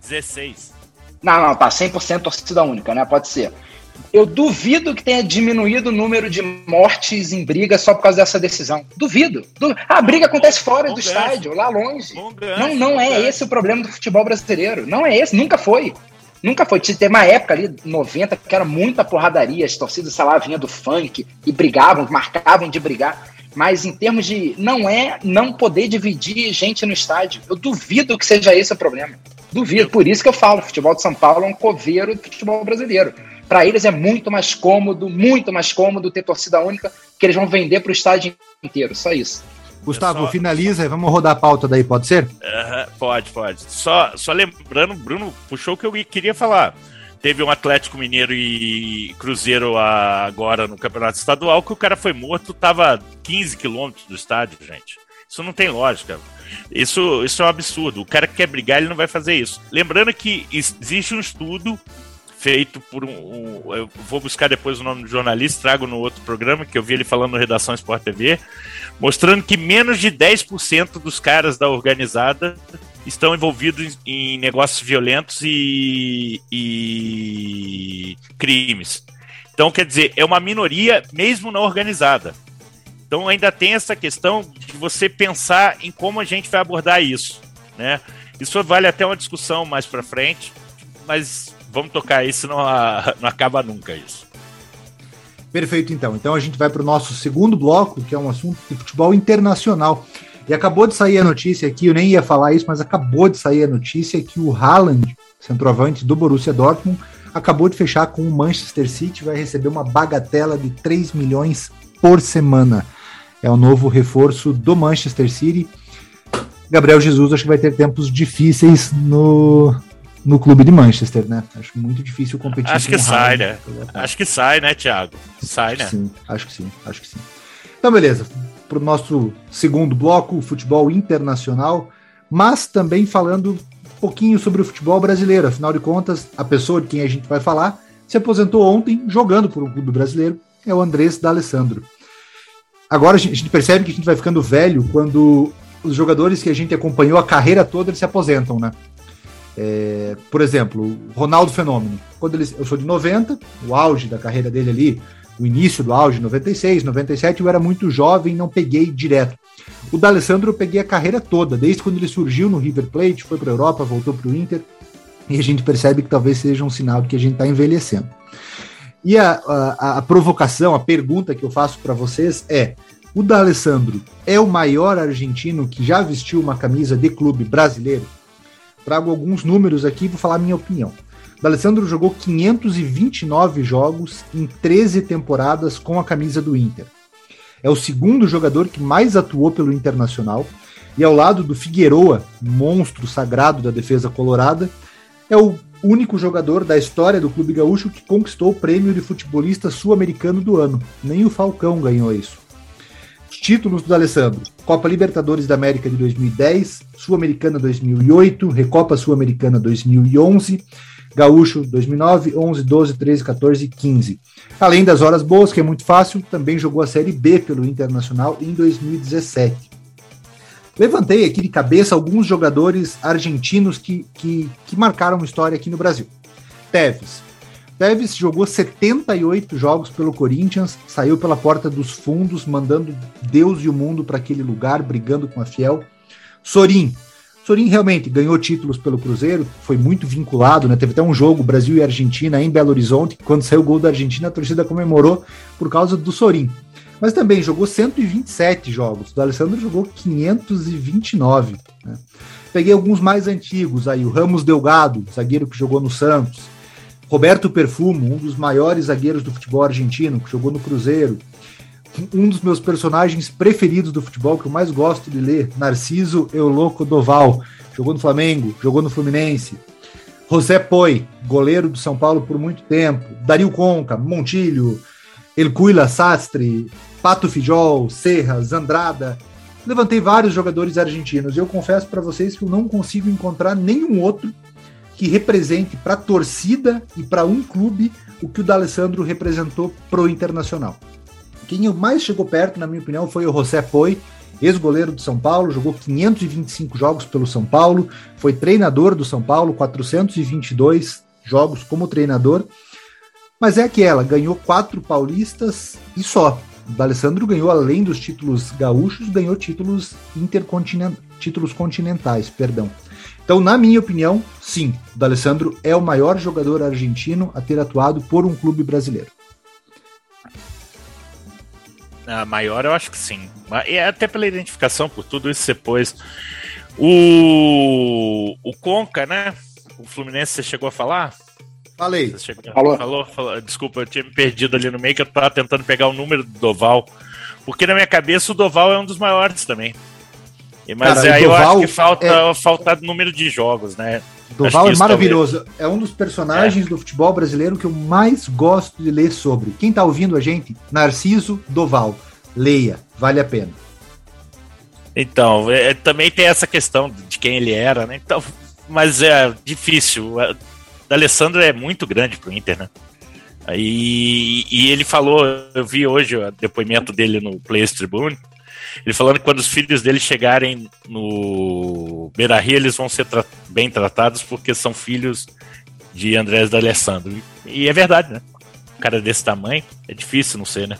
16. Não, não, tá 100% torcida única, né? Pode ser. Eu duvido que tenha diminuído o número de mortes em briga só por causa dessa decisão. Duvido. Du... A briga acontece fora do estádio, lá longe. Não, não é esse o problema do futebol brasileiro. Não é esse, nunca foi. Nunca foi. Teve uma época ali, 90, que era muita porradaria. As torcidas, sei lá, vinham do funk e brigavam, marcavam de brigar. Mas em termos de. Não é não poder dividir gente no estádio. Eu duvido que seja esse o problema. Duvido. Por isso que eu falo: o futebol de São Paulo é um coveiro do futebol brasileiro. Para eles é muito mais cômodo, muito mais cômodo ter torcida única, que eles vão vender para o estádio inteiro. Só isso. Gustavo, só, finaliza e vamos rodar a pauta daí, pode ser? Uh, pode, pode. Só, só lembrando, Bruno puxou o que eu queria falar. Teve um Atlético Mineiro e Cruzeiro agora no Campeonato Estadual que o cara foi morto, tava 15 quilômetros do estádio, gente. Isso não tem lógica. Isso, isso é um absurdo. O cara que quer brigar, ele não vai fazer isso. Lembrando que existe um estudo feito por um, um, Eu vou buscar depois o nome do jornalista, trago no outro programa, que eu vi ele falando no Redação Sport TV, mostrando que menos de 10% dos caras da organizada estão envolvidos em negócios violentos e, e crimes. Então, quer dizer, é uma minoria mesmo não organizada. Então, ainda tem essa questão de você pensar em como a gente vai abordar isso, né? Isso vale até uma discussão mais para frente, mas vamos tocar aí, senão a, [LAUGHS] não acaba nunca isso. Perfeito, então. Então a gente vai para o nosso segundo bloco, que é um assunto de futebol internacional. E acabou de sair a notícia aqui, eu nem ia falar isso, mas acabou de sair a notícia que o Haaland, centroavante do Borussia Dortmund, acabou de fechar com o Manchester City, vai receber uma bagatela de 3 milhões por semana. É o novo reforço do Manchester City. Gabriel Jesus acho que vai ter tempos difíceis no, no clube de Manchester, né? Acho muito difícil competir. Acho que sai, né? Acho que sai, né, Thiago? Sai, acho né? Sim, acho que sim, acho que sim. Então, beleza. Para o nosso segundo bloco, futebol internacional, mas também falando um pouquinho sobre o futebol brasileiro. Afinal de contas, a pessoa de quem a gente vai falar se aposentou ontem jogando por um clube brasileiro, é o Andrés D'Alessandro. Agora a gente percebe que a gente vai ficando velho quando os jogadores que a gente acompanhou a carreira toda eles se aposentam, né? É, por exemplo, Ronaldo Fenômeno. Quando ele, eu sou de 90, o auge da carreira dele ali, o início do auge, 96, 97, eu era muito jovem, não peguei direto. O D'Alessandro eu peguei a carreira toda, desde quando ele surgiu no River Plate, foi para a Europa, voltou para o Inter, e a gente percebe que talvez seja um sinal de que a gente está envelhecendo. E a, a, a, provocação, a pergunta que eu faço para vocês é: o D'Alessandro é o maior argentino que já vestiu uma camisa de clube brasileiro? Trago alguns números aqui e vou falar a minha opinião. D'Alessandro jogou 529 jogos em 13 temporadas com a camisa do Inter. É o segundo jogador que mais atuou pelo Internacional e ao lado do Figueroa, monstro sagrado da defesa colorada, é o único jogador da história do Clube Gaúcho que conquistou o prêmio de futebolista sul-americano do ano. Nem o Falcão ganhou isso títulos do Alessandro: Copa Libertadores da América de 2010, Sul-Americana 2008, Recopa Sul-Americana 2011, Gaúcho 2009, 11, 12, 13, 14 e 15. Além das horas boas, que é muito fácil, também jogou a Série B pelo Internacional em 2017. Levantei aqui de cabeça alguns jogadores argentinos que, que, que marcaram história aqui no Brasil. Teves, Tevez jogou 78 jogos pelo Corinthians, saiu pela porta dos fundos, mandando Deus e o mundo para aquele lugar, brigando com a Fiel. Sorin. Sorin realmente ganhou títulos pelo Cruzeiro, foi muito vinculado, né? Teve até um jogo Brasil e Argentina em Belo Horizonte, quando saiu o gol da Argentina, a torcida comemorou por causa do Sorin. Mas também jogou 127 jogos. O Alessandro jogou 529. Né? Peguei alguns mais antigos aí, o Ramos Delgado, zagueiro que jogou no Santos. Roberto Perfumo, um dos maiores zagueiros do futebol argentino, que jogou no Cruzeiro. Um dos meus personagens preferidos do futebol, que eu mais gosto de ler, Narciso Euloco Doval, jogou no Flamengo, jogou no Fluminense. José Poi, goleiro do São Paulo por muito tempo. Dario Conca, Montilho, Elcuila Sastre, Pato Fijol, Serra, Zandrada. Levantei vários jogadores argentinos e eu confesso para vocês que eu não consigo encontrar nenhum outro que represente para a torcida e para um clube o que o D'Alessandro representou pro Internacional. Quem mais chegou perto, na minha opinião, foi o José Poi, ex-goleiro do São Paulo, jogou 525 jogos pelo São Paulo, foi treinador do São Paulo, 422 jogos como treinador. Mas é aquela, ganhou quatro paulistas e só. O D'Alessandro ganhou, além dos títulos gaúchos, ganhou títulos intercontinentais, títulos continentais, perdão. Então, na minha opinião, sim, o D'Alessandro é o maior jogador argentino a ter atuado por um clube brasileiro. A maior, eu acho que sim. E até pela identificação, por tudo isso que você pôs. O, o Conca, né? O Fluminense, você chegou a falar? Falei. Você chegou... falou. Falou, falou. Desculpa, eu tinha me perdido ali no meio que eu tava tentando pegar o número do Doval. Porque na minha cabeça o Doval é um dos maiores também. Mas Cara, aí eu acho que falta, é... falta número de jogos, né? Doval é maravilhoso. Talvez... É um dos personagens é. do futebol brasileiro que eu mais gosto de ler sobre. Quem tá ouvindo a gente? Narciso Doval. Leia, vale a pena. Então, é, também tem essa questão de quem ele era, né? Então, mas é difícil. O Alessandro é muito grande pro Inter, né? E, e ele falou, eu vi hoje o depoimento dele no Players Tribune, ele falando que quando os filhos dele chegarem no Beira Rio, eles vão ser tra bem tratados porque são filhos de Andrés D'Alessandro. E é verdade, né? Um cara desse tamanho, é difícil não ser, né?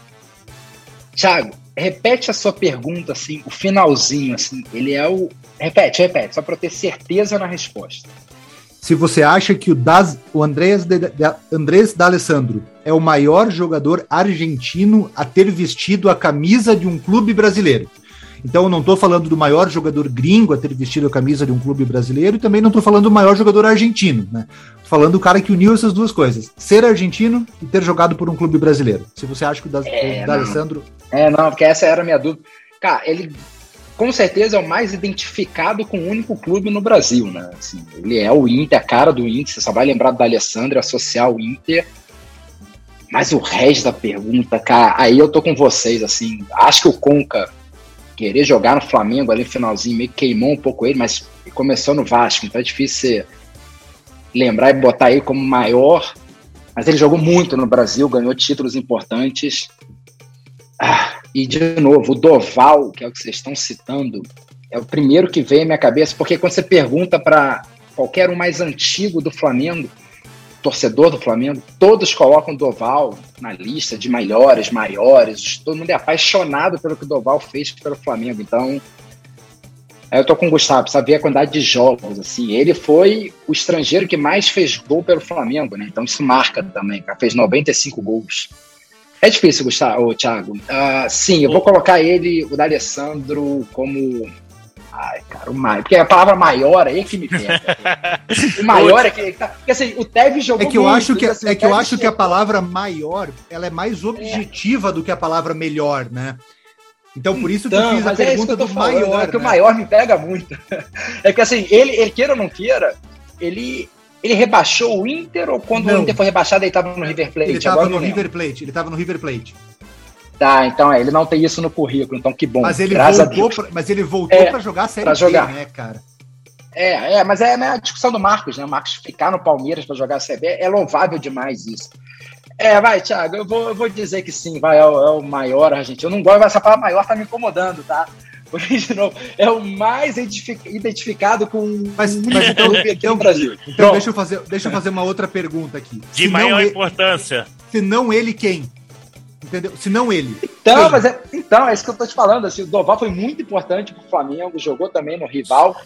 Thiago, repete a sua pergunta, assim, o finalzinho, assim, ele é o... Repete, repete, só para eu ter certeza na resposta se você acha que o, das, o Andrés, de, de, Andrés D'Alessandro é o maior jogador argentino a ter vestido a camisa de um clube brasileiro. Então eu não estou falando do maior jogador gringo a ter vestido a camisa de um clube brasileiro e também não estou falando do maior jogador argentino, né? Tô falando do cara que uniu essas duas coisas, ser argentino e ter jogado por um clube brasileiro. Se você acha que o, é, D'Alessandro... É, não, porque essa era a minha dúvida. Cara, ele com certeza é o mais identificado com o único clube no Brasil, né? Assim, ele é o Inter, a cara do Inter, você só vai lembrar do Alessandro, associar o Inter. Mas o resto da pergunta, cara, aí eu tô com vocês, assim, acho que o Conca querer jogar no Flamengo ali no finalzinho meio que queimou um pouco ele, mas começou no Vasco, então é difícil lembrar e botar ele como maior. Mas ele jogou muito no Brasil, ganhou títulos importantes. Ah, e, de novo, o Doval, que é o que vocês estão citando, é o primeiro que vem à minha cabeça, porque quando você pergunta para qualquer um mais antigo do Flamengo, torcedor do Flamengo, todos colocam Doval na lista de melhores, maiores, todo mundo é apaixonado pelo que o Doval fez pelo Flamengo. Então, eu tô com o Gustavo, ver a quantidade de jogos, assim. Ele foi o estrangeiro que mais fez gol pelo Flamengo, né? Então isso marca também, cara. Fez 95 gols. É difícil, Gustavo, Thiago. Uh, sim, eu vou colocar ele, o D'Alessandro, como. Ai, cara, o maior. Porque a palavra maior aí é que me pega. [LAUGHS] o maior é que. Tá... Porque assim, o Tevez jogou. É que eu muito, acho que, assim, é que, eu acho que a palavra maior ela é mais objetiva é. do que a palavra melhor, né? Então, por isso então, que eu então, fiz a é pergunta é do falando, maior. É que né? o maior me pega muito. [LAUGHS] É que assim, ele, ele queira ou não queira, ele, ele rebaixou o Inter ou quando não. o Inter foi rebaixado ele estava no River Plate? Ele estava no River Plate, ele estava no River Plate. Tá, então é, ele não tem isso no currículo, então que bom. Mas ele voltou, pra, mas ele voltou é, para jogar a Série pra jogar. né, cara? É, é, mas é né, a discussão do Marcos, né? O Marcos ficar no Palmeiras para jogar a Série B é louvável demais isso. É, vai, Thiago, eu vou, eu vou dizer que sim, vai, é o, é o maior argentino. Eu não gosto dessa palavra maior, tá me incomodando, tá? De novo, é o mais identificado com mas, mas então, aqui então, no Brasil. Então, deixa eu, fazer, deixa eu fazer uma outra pergunta aqui. De se maior ele, importância. Se não ele, quem? Entendeu? Se não ele. Então, quem? mas é, então, é isso que eu tô te falando. Assim, o Doval foi muito importante pro Flamengo, jogou também no rival.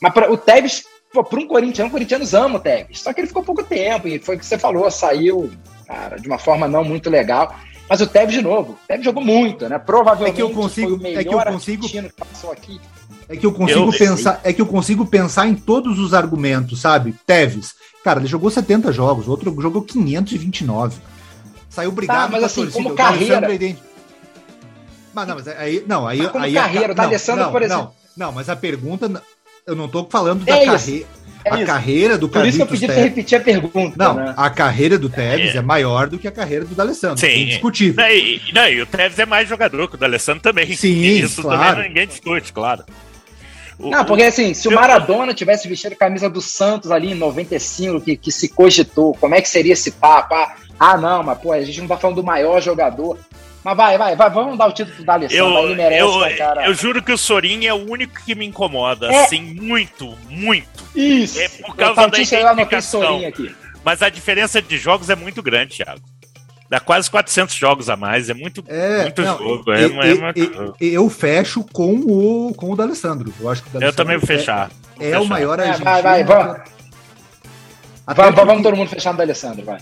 Mas pra, o Tevez, para um corintiano, os corintianos amam o Tevez. Só que ele ficou pouco tempo, e foi o que você falou, saiu cara, de uma forma não muito legal. Mas o Tevez, de novo, o Tevez jogou muito, né? Provavelmente é que eu consigo, foi o melhor é que eu consigo, que passou aqui. É que eu consigo eu, pensar, é que eu consigo pensar em todos os argumentos, sabe? Tevez, cara, ele jogou 70 jogos, outro jogou 529. Saiu brigado tá, mas assim, torcida. como carreira. Mas não, mas aí, não, aí, mas como aí carreira, a, tá Alessandro, não, por exemplo. Não, não, mas a pergunta, eu não tô falando da é carreira é a isso. carreira do Por isso que eu pedi para repetir a pergunta. Não, né? a carreira do Tevez é. é. maior do que a carreira do D'Alessandro. Sim. É indiscutível. Não, e, não, e o Tevez é mais jogador que o D'Alessandro também. Sim, Isso claro. também ninguém discute, claro. O, não, porque assim, se o Maradona tivesse vestido a camisa do Santos ali em 95, que, que se cogitou, como é que seria esse papo? Ah, ah, não, mas pô, a gente não tá falando do maior jogador. Mas vai, vai, vai, vamos dar o título pro D'Alessandro, ele merece, eu, né, cara. Eu juro que o Sorin é o único que me incomoda, é. assim, muito, muito. Isso. É por causa da identificação. Aqui. Mas a diferença de jogos é muito grande, Thiago. Dá quase 400 jogos a mais, é muito, é, muito não, jogo. É, é, uma... eu fecho com o, com o D'Alessandro. Eu acho que Eu também vou fechar. É, é o maior é, Vai, vai, vamos. Vamos, vamos todo mundo fechar no D'Alessandro, vai.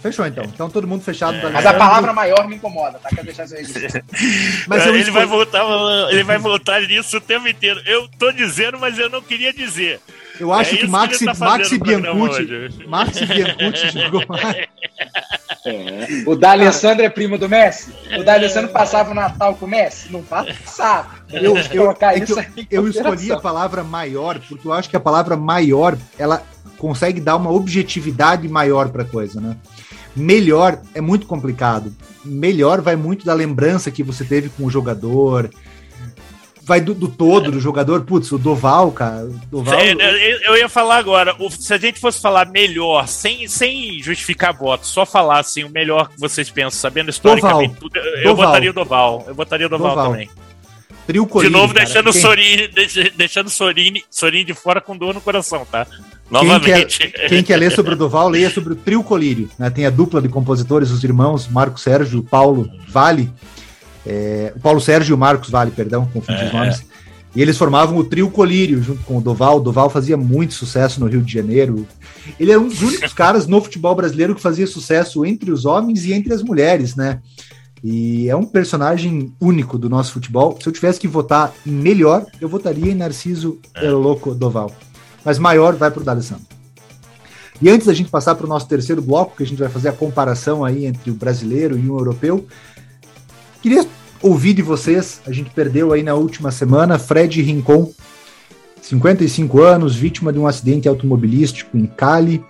Fechou então. Então todo mundo fechado. É. Mas a palavra maior me incomoda, tá? Quer deixar isso aí. [LAUGHS] mas ele escolhi... vai voltar, ele vai voltar nisso o tempo inteiro. Eu tô dizendo, mas eu não queria dizer. Eu acho é que Maxi, que tá Maxi Biancucci, Maxi Biancucci jogou mais. É. O D'Alessandro é primo do Messi? O D'Alessandro passava o Natal com o Messi? Não passava. Eu, eu, é eu, eu escolhi a palavra maior porque eu acho que a palavra maior ela consegue dar uma objetividade maior para a coisa, né? Melhor é muito complicado. Melhor vai muito da lembrança que você teve com o jogador. Vai do, do todo do jogador. Putz, o Doval, cara. Doval... eu ia falar agora. Se a gente fosse falar melhor, sem, sem justificar voto, só falar assim, o melhor que vocês pensam, sabendo historicamente tudo, eu Doval. votaria o Doval. Eu votaria o Doval, Doval. também. Trio Colini, De novo, cara. deixando o Sorini, deixando Sorini, Sorini de fora com dor no coração, tá? Novamente. Quem quer, quem quer ler sobre o Duval, [LAUGHS] leia sobre o Trio Colírio. Né? Tem a dupla de compositores, os irmãos Marco Sérgio, Paulo Vale. É, o Paulo Sérgio e o Marcos Vale, perdão, confundi é. os nomes. E eles formavam o Trio Colírio junto com o Doval. O Doval fazia muito sucesso no Rio de Janeiro. Ele era um dos únicos [LAUGHS] caras no futebol brasileiro que fazia sucesso entre os homens e entre as mulheres, né? E é um personagem único do nosso futebol. Se eu tivesse que votar em melhor, eu votaria em Narciso é. Loco Doval mas maior vai para o D'Alessandro. E antes da gente passar para o nosso terceiro bloco, que a gente vai fazer a comparação aí entre o brasileiro e o europeu, queria ouvir de vocês, a gente perdeu aí na última semana, Fred Rincon, 55 anos, vítima de um acidente automobilístico em Cali.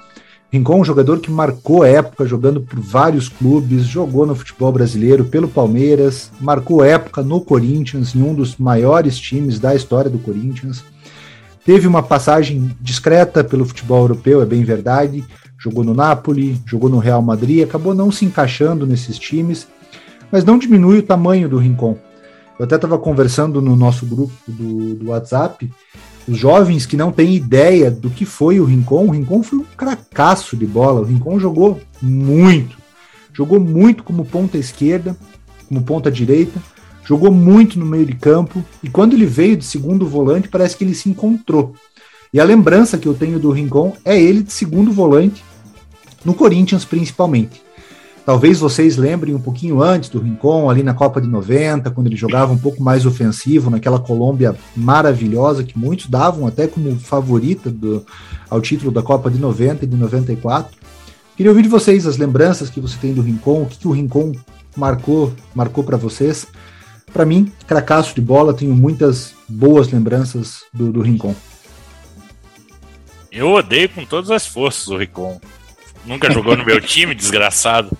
Rincon, um jogador que marcou época jogando por vários clubes, jogou no futebol brasileiro pelo Palmeiras, marcou época no Corinthians, em um dos maiores times da história do Corinthians. Teve uma passagem discreta pelo futebol europeu, é bem verdade. Jogou no Napoli, jogou no Real Madrid, acabou não se encaixando nesses times, mas não diminui o tamanho do Rincon. Eu até estava conversando no nosso grupo do, do, WhatsApp, os jovens que não têm ideia do que foi o Rincon. O Rincon foi um cracaço de bola. O Rincon jogou muito. Jogou muito como ponta esquerda, como ponta direita jogou muito no meio de campo e quando ele veio de segundo volante, parece que ele se encontrou. E a lembrança que eu tenho do Rincon é ele de segundo volante, no Corinthians principalmente. Talvez vocês lembrem um pouquinho antes do Rincon, ali na Copa de 90, quando ele jogava um pouco mais ofensivo, naquela Colômbia maravilhosa, que muitos davam até como favorita do, ao título da Copa de 90 e de 94. Queria ouvir de vocês as lembranças que você tem do Rincon, o que, que o Rincon marcou, marcou para vocês. Para mim, cracaço de bola, tenho muitas boas lembranças do, do Rincon. Eu odeio com todas as forças o Rincon. Nunca jogou no meu time, [LAUGHS] desgraçado.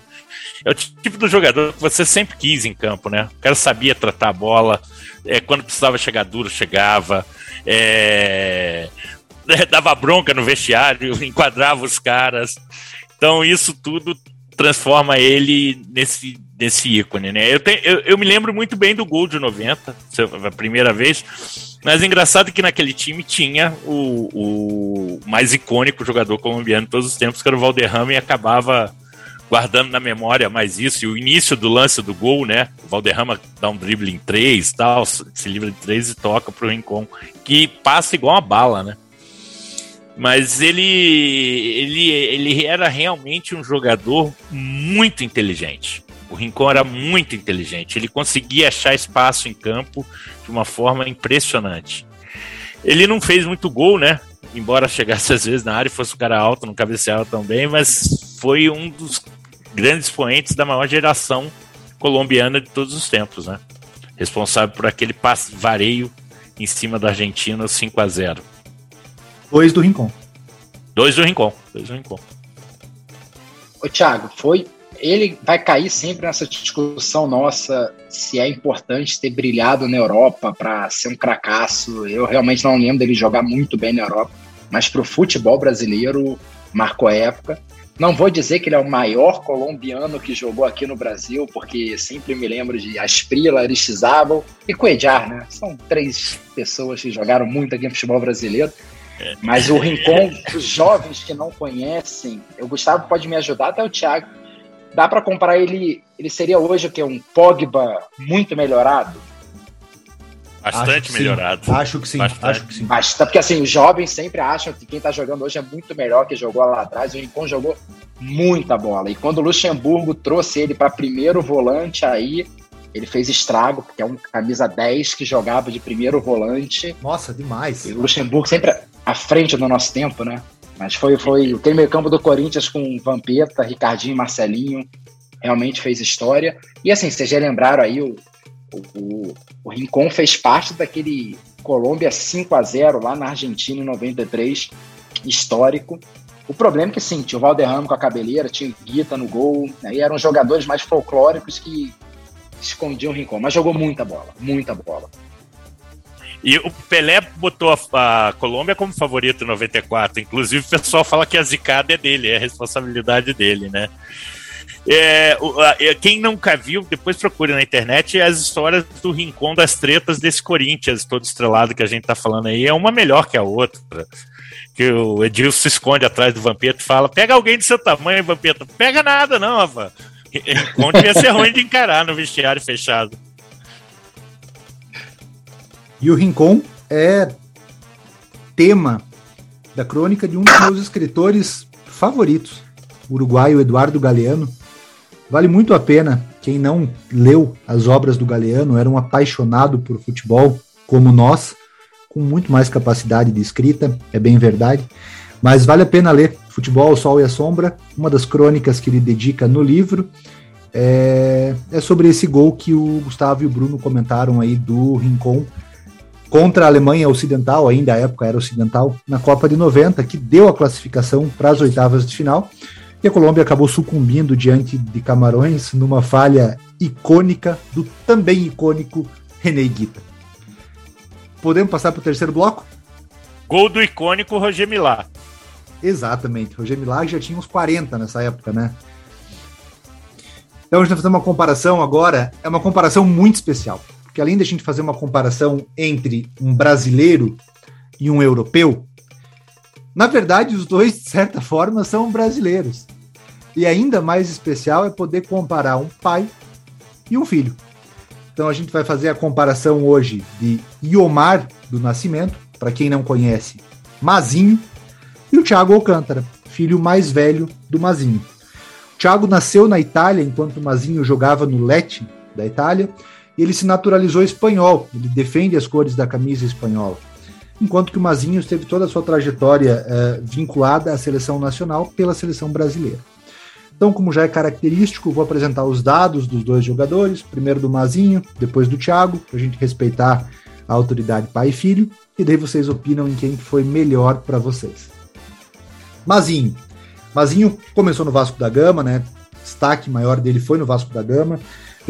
É o tipo do jogador que você sempre quis em campo, né? O cara sabia tratar a bola, é, quando precisava chegar duro, chegava, é, [LAUGHS] é, dava bronca no vestiário, [LAUGHS] enquadrava os caras. Então, isso tudo transforma ele nesse desse ícone, né? Eu, eu, eu, me lembro muito bem do gol de 90, a primeira vez, mas é engraçado que naquele time tinha o, o mais icônico jogador colombiano de todos os tempos, que era o Valderrama, e acabava guardando na memória mais isso, e o início do lance do gol, né? O Valderrama dá um drible em três tal, se livra de três e toca pro Rincon, que passa igual uma bala, né? Mas ele, ele, ele era realmente um jogador muito inteligente. O Rincon era muito inteligente. Ele conseguia achar espaço em campo de uma forma impressionante. Ele não fez muito gol, né? Embora chegasse às vezes na área e fosse um cara alto, não cabeceava tão bem, mas foi um dos grandes expoentes da maior geração colombiana de todos os tempos, né? Responsável por aquele passe vareio em cima da Argentina 5 a 0 Dois do Rincon. Dois do Rincon. Dois do Rincon. Ô, Thiago, foi. Ele vai cair sempre nessa discussão nossa se é importante ter brilhado na Europa para ser um cracaço. Eu realmente não lembro dele jogar muito bem na Europa, mas para o futebol brasileiro marcou época. Não vou dizer que ele é o maior colombiano que jogou aqui no Brasil, porque sempre me lembro de Asprila, Aristizábal e Cuejar, né? São três pessoas que jogaram muito aqui no futebol brasileiro. Mas o Rincon, os jovens que não conhecem, o Gustavo pode me ajudar, até o Thiago. Dá para comparar ele, ele seria hoje o que? Um Pogba muito melhorado? Bastante acho melhorado. Acho que sim, Bastante. acho que sim. Bastante, porque assim, os jovens sempre acham que quem está jogando hoje é muito melhor que jogou lá atrás. O Rincon jogou muita bola. E quando o Luxemburgo trouxe ele para primeiro volante, aí ele fez estrago, porque é um camisa 10 que jogava de primeiro volante. Nossa, demais. E o Luxemburgo sempre à frente do nosso tempo, né? Mas foi, foi aquele meio campo do Corinthians com Vampeta, Ricardinho, Marcelinho, realmente fez história. E assim, vocês já lembraram aí, o, o, o Rincon fez parte daquele Colômbia 5 a 0 lá na Argentina em 93, histórico. O problema é que sim, tinha o Valderrama com a cabeleira, tinha o Guita no gol, aí eram jogadores mais folclóricos que escondiam o Rincon, mas jogou muita bola, muita bola. E o Pelé botou a, a, Colômbia como favorito em 94. Inclusive, o pessoal fala que a zicada é dele, é a responsabilidade dele, né? É, a, quem nunca viu, depois procure na internet as histórias do rincão das tretas desse Corinthians todo estrelado que a gente tá falando aí. É uma melhor que a outra. Que o Edilson se esconde atrás do Vampeta e fala: pega alguém de seu tamanho, Vampeta. Pega nada, não, Rafa. Rincon devia ser ruim de encarar no vestiário fechado. E o Rincon é tema da crônica de um dos meus escritores favoritos, uruguaio Eduardo Galeano. Vale muito a pena quem não leu as obras do Galeano, era um apaixonado por futebol, como nós, com muito mais capacidade de escrita, é bem verdade. Mas vale a pena ler Futebol, o Sol e a Sombra, uma das crônicas que ele dedica no livro. É, é sobre esse gol que o Gustavo e o Bruno comentaram aí do Rincon contra a Alemanha Ocidental, ainda a época era ocidental, na Copa de 90, que deu a classificação para as oitavas de final. E a Colômbia acabou sucumbindo diante de Camarões numa falha icônica do também icônico René Guita. Podemos passar para o terceiro bloco? Gol do icônico Roger Milá. Exatamente. Roger Milá já tinha uns 40 nessa época, né? Então a gente vai fazer uma comparação agora, é uma comparação muito especial porque além da gente fazer uma comparação entre um brasileiro e um europeu, na verdade os dois, de certa forma, são brasileiros. E ainda mais especial é poder comparar um pai e um filho. Então a gente vai fazer a comparação hoje de Iomar do Nascimento, para quem não conhece, Mazinho, e o Thiago Alcântara, filho mais velho do Mazinho. O Thiago nasceu na Itália enquanto o Mazinho jogava no Lecce da Itália ele se naturalizou espanhol, ele defende as cores da camisa espanhola. Enquanto que o Mazinho teve toda a sua trajetória eh, vinculada à seleção nacional pela seleção brasileira. Então, como já é característico, vou apresentar os dados dos dois jogadores, primeiro do Mazinho, depois do Thiago, para a gente respeitar a autoridade pai e filho, e daí vocês opinam em quem foi melhor para vocês. Mazinho. Mazinho começou no Vasco da Gama, né? Destaque maior dele foi no Vasco da Gama.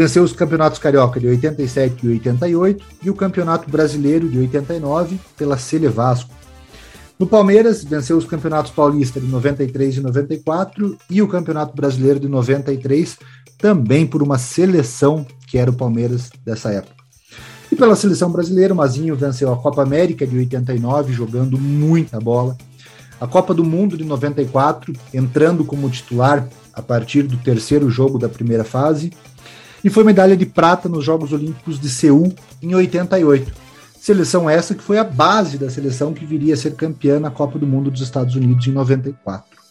Venceu os campeonatos carioca de 87 e 88 e o campeonato brasileiro de 89 pela Cele Vasco. No Palmeiras, venceu os campeonatos paulista de 93 e 94 e o campeonato brasileiro de 93 também por uma seleção que era o Palmeiras dessa época. E pela seleção brasileira, o Mazinho venceu a Copa América de 89, jogando muita bola. A Copa do Mundo de 94, entrando como titular a partir do terceiro jogo da primeira fase. E foi medalha de prata nos Jogos Olímpicos de Seul em 88. Seleção essa que foi a base da seleção que viria a ser campeã na Copa do Mundo dos Estados Unidos em 94.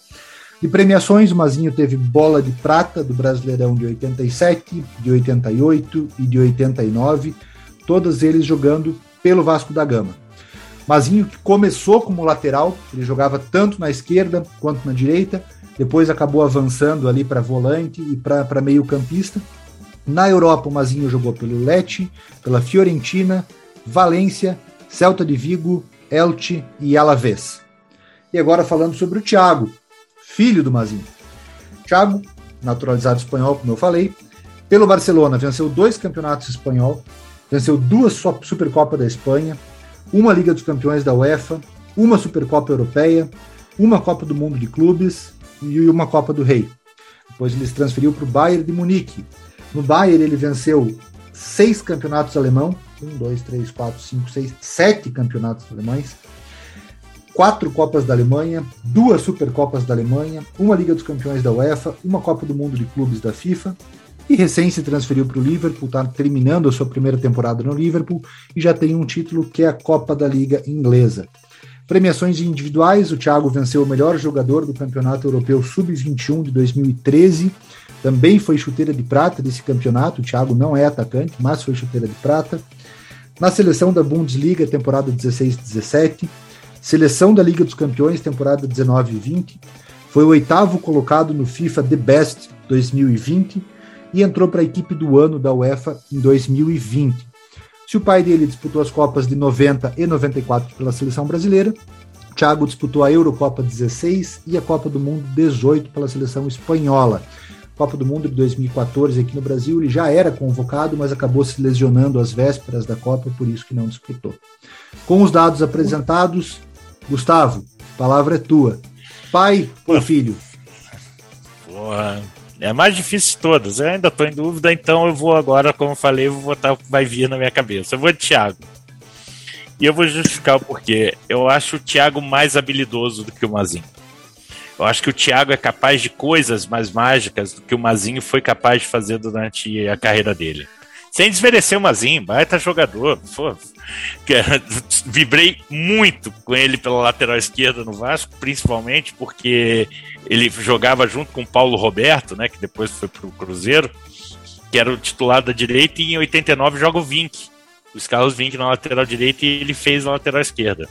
De premiações, o Mazinho teve bola de prata do Brasileirão de 87, de 88 e de 89, todos eles jogando pelo Vasco da Gama. Mazinho que começou como lateral, ele jogava tanto na esquerda quanto na direita, depois acabou avançando ali para volante e para meio-campista. Na Europa, o Mazinho jogou pelo Lecce, pela Fiorentina, Valência, Celta de Vigo, Elche e Alavés. E agora falando sobre o Thiago, filho do Mazinho. Thiago, naturalizado espanhol, como eu falei, pelo Barcelona, venceu dois campeonatos espanhol, venceu duas Supercopa da Espanha, uma Liga dos Campeões da UEFA, uma Supercopa Europeia, uma Copa do Mundo de Clubes e uma Copa do Rei. Depois ele se transferiu para o Bayern de Munique. No Bayern ele venceu seis campeonatos alemão, um, dois, três, quatro, cinco, seis, sete campeonatos alemães, quatro Copas da Alemanha, duas Supercopas da Alemanha, uma Liga dos Campeões da UEFA, uma Copa do Mundo de Clubes da FIFA, e recém se transferiu para o Liverpool, está terminando a sua primeira temporada no Liverpool e já tem um título que é a Copa da Liga Inglesa. Premiações individuais, o Thiago venceu o melhor jogador do Campeonato Europeu Sub-21 de 2013, também foi chuteira de prata desse campeonato, o Thiago não é atacante, mas foi chuteira de prata. Na seleção da Bundesliga, temporada 16-17, seleção da Liga dos Campeões, temporada 19 20, foi o oitavo colocado no FIFA The Best 2020 e entrou para a equipe do ano da UEFA em 2020. Se o pai dele disputou as Copas de 90 e 94 pela seleção brasileira, Thiago disputou a Eurocopa 16 e a Copa do Mundo 18 pela seleção espanhola. Copa do Mundo de 2014 aqui no Brasil, ele já era convocado, mas acabou se lesionando às vésperas da Copa, por isso que não disputou. Com os dados apresentados, Gustavo, a palavra é tua. Pai ou filho? Porra, é a mais difícil de todas. Eu ainda estou em dúvida, então eu vou agora, como eu falei, eu vou botar o que vai vir na minha cabeça. Eu vou de Thiago. E eu vou justificar o porquê. Eu acho o Thiago mais habilidoso do que o Mazinho. Eu acho que o Thiago é capaz de coisas mais mágicas do que o Mazinho foi capaz de fazer durante a carreira dele. Sem desmerecer o Mazinho, baita jogador. Pô, [LAUGHS] vibrei muito com ele pela lateral esquerda no Vasco, principalmente porque ele jogava junto com o Paulo Roberto, né, que depois foi para o Cruzeiro, que era o titular da direita, e em 89 joga o Vink, os Carlos Vink na lateral direita e ele fez na lateral esquerda.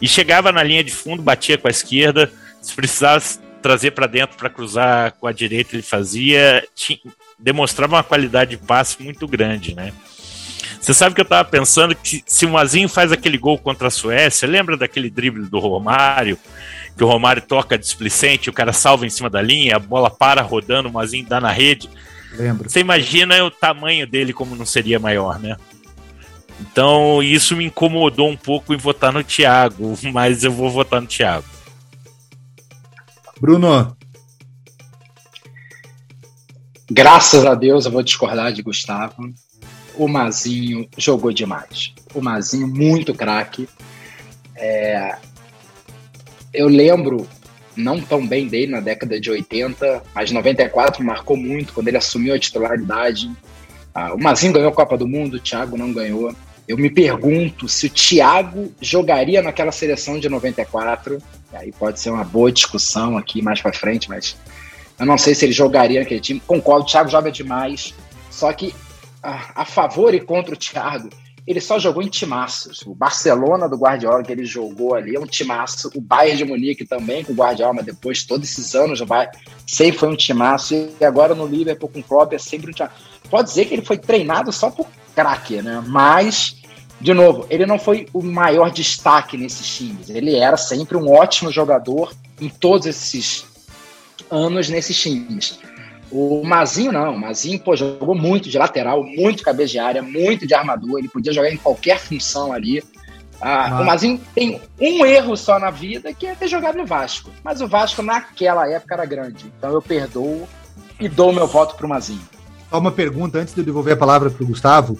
E chegava na linha de fundo, batia com a esquerda, se precisasse trazer para dentro para cruzar com a direita, ele fazia, tinha, demonstrava uma qualidade de passe muito grande, né? Você sabe que eu tava pensando que se o Mazinho faz aquele gol contra a Suécia, lembra daquele drible do Romário? Que o Romário toca displicente, o cara salva em cima da linha, a bola para rodando, o Mazinho dá na rede. Lembro. Você imagina o tamanho dele como não seria maior, né? Então isso me incomodou um pouco em votar no Thiago, [LAUGHS] mas eu vou votar no Thiago. Bruno. Graças a Deus eu vou discordar de Gustavo. O Mazinho jogou demais. O Mazinho, muito craque. É... Eu lembro, não tão bem dele na década de 80, mas 94 marcou muito quando ele assumiu a titularidade. Ah, o Mazinho ganhou a Copa do Mundo, o Thiago não ganhou. Eu me pergunto se o Thiago jogaria naquela seleção de 94. Aí pode ser uma boa discussão aqui mais para frente, mas eu não sei se ele jogaria naquele time. Concordo, o Thiago joga demais. Só que a, a favor e contra o Thiago, ele só jogou em timaços. O Barcelona do Guardiola que ele jogou ali é um timaço. O Bayern de Munique também com o Guardiola, mas depois todos esses anos o Bayern sempre foi um timaço. E agora no Liverpool com o Klopp é sempre um timaço. Pode dizer que ele foi treinado só por craque, né? Mas, de novo, ele não foi o maior destaque nesses times. Ele era sempre um ótimo jogador em todos esses anos nesses times. O Mazinho não, o Mazinho pô, jogou muito de lateral, muito cabeça de área, muito de armador, ele podia jogar em qualquer função ali. Ah, o Mazinho tem um erro só na vida, que é ter jogado no Vasco. Mas o Vasco naquela época era grande, então eu perdoo e dou meu voto para o Mazinho. Só uma pergunta antes de eu devolver a palavra para o Gustavo.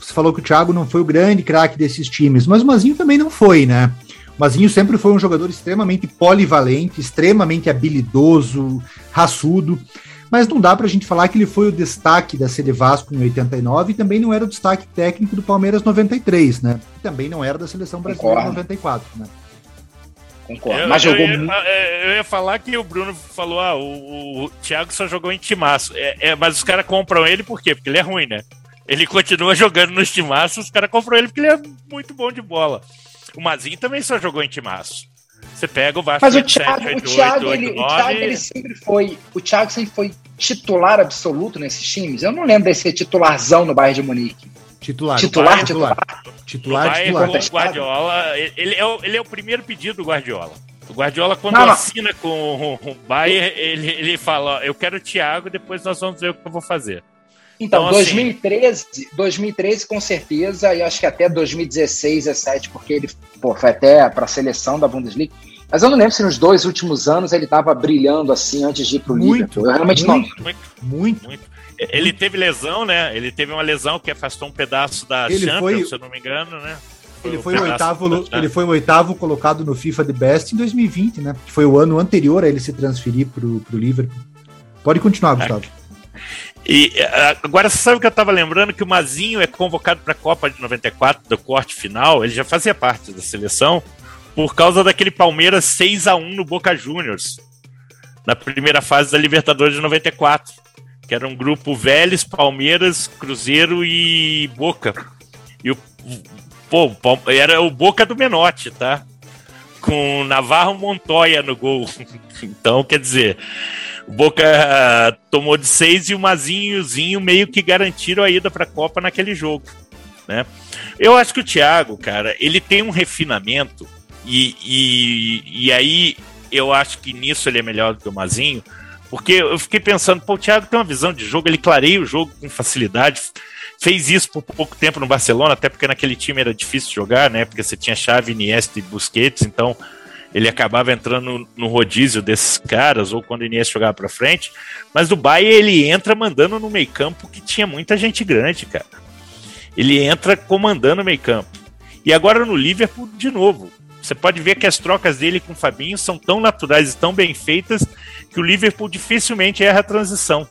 Você falou que o Thiago não foi o grande craque desses times, mas o Mazinho também não foi, né? O Mazinho sempre foi um jogador extremamente polivalente, extremamente habilidoso, raçudo. Mas não dá para a gente falar que ele foi o destaque da CD Vasco em 89 e também não era o destaque técnico do Palmeiras 93, né? E também não era da seleção brasileira Concordo. 94, né? Concordo. Eu, Mas jogou eu, muito. Eu, ia falar que o Bruno falou: ah, o, o Thiago só jogou em timaço. É, é, mas os caras compram ele por quê? Porque ele é ruim, né? Ele continua jogando nos timaços, os caras compram ele porque ele é muito bom de bola. O Mazinho também só jogou em timaço. Você pega o Vasco Mas o Thiago, 7, 8, o Thiago, 8, ele, 8, 9, o Thiago ele sempre foi. O Thiago sempre foi titular absoluto nesses times. Eu não lembro desse ser titularzão no Bayern de Munique. Titular. Titular, titular. Titular, titular. titular. O Guardiola, ele é o, ele é o primeiro pedido do Guardiola. O Guardiola, quando não, não. assina com o Bayern, ele, ele fala: Eu quero o Thiago, depois nós vamos ver o que eu vou fazer. Então, então 2013, assim, 2013 com certeza, e acho que até 2016, 17, porque ele pô, foi até para a seleção da Bundesliga. Mas eu não lembro se nos dois últimos anos ele estava brilhando assim antes de ir para o Liverpool. Eu realmente muito, não. Muito, muito, muito. Ele teve lesão, né? Ele teve uma lesão que afastou um pedaço da ele Champions, foi... se eu não me engano, né? Ele foi, o oitavo, ele foi o oitavo colocado no FIFA The Best em 2020, né? Que foi o ano anterior a ele se transferir para o Liverpool. Pode continuar, Gustavo. E agora você sabe que eu estava lembrando que o Mazinho é convocado para a Copa de 94 do corte final, ele já fazia parte da seleção por causa daquele Palmeiras 6 a 1 no Boca Juniors, na primeira fase da Libertadores de 94, que era um grupo Vélez, Palmeiras, Cruzeiro e Boca. E o pô, era o Boca do Menotti, tá? Com Navarro Montoya no gol. [LAUGHS] Então, quer dizer, o Boca uh, tomou de seis e o Mazinhozinho meio que garantiram a ida para a Copa naquele jogo. Né? Eu acho que o Thiago, cara, ele tem um refinamento e, e, e aí eu acho que nisso ele é melhor do que o Mazinho, porque eu fiquei pensando, pô, o Thiago tem uma visão de jogo, ele clareia o jogo com facilidade, fez isso por pouco tempo no Barcelona, até porque naquele time era difícil jogar, né? Porque você tinha Xavi, Iniesta e Busquets, então ele acabava entrando no rodízio desses caras, ou quando o Iniesta jogava para frente. Mas do Bayern ele entra mandando no meio campo que tinha muita gente grande, cara. Ele entra comandando o meio campo. E agora no Liverpool, de novo. Você pode ver que as trocas dele com o Fabinho são tão naturais e tão bem feitas que o Liverpool dificilmente erra a transição.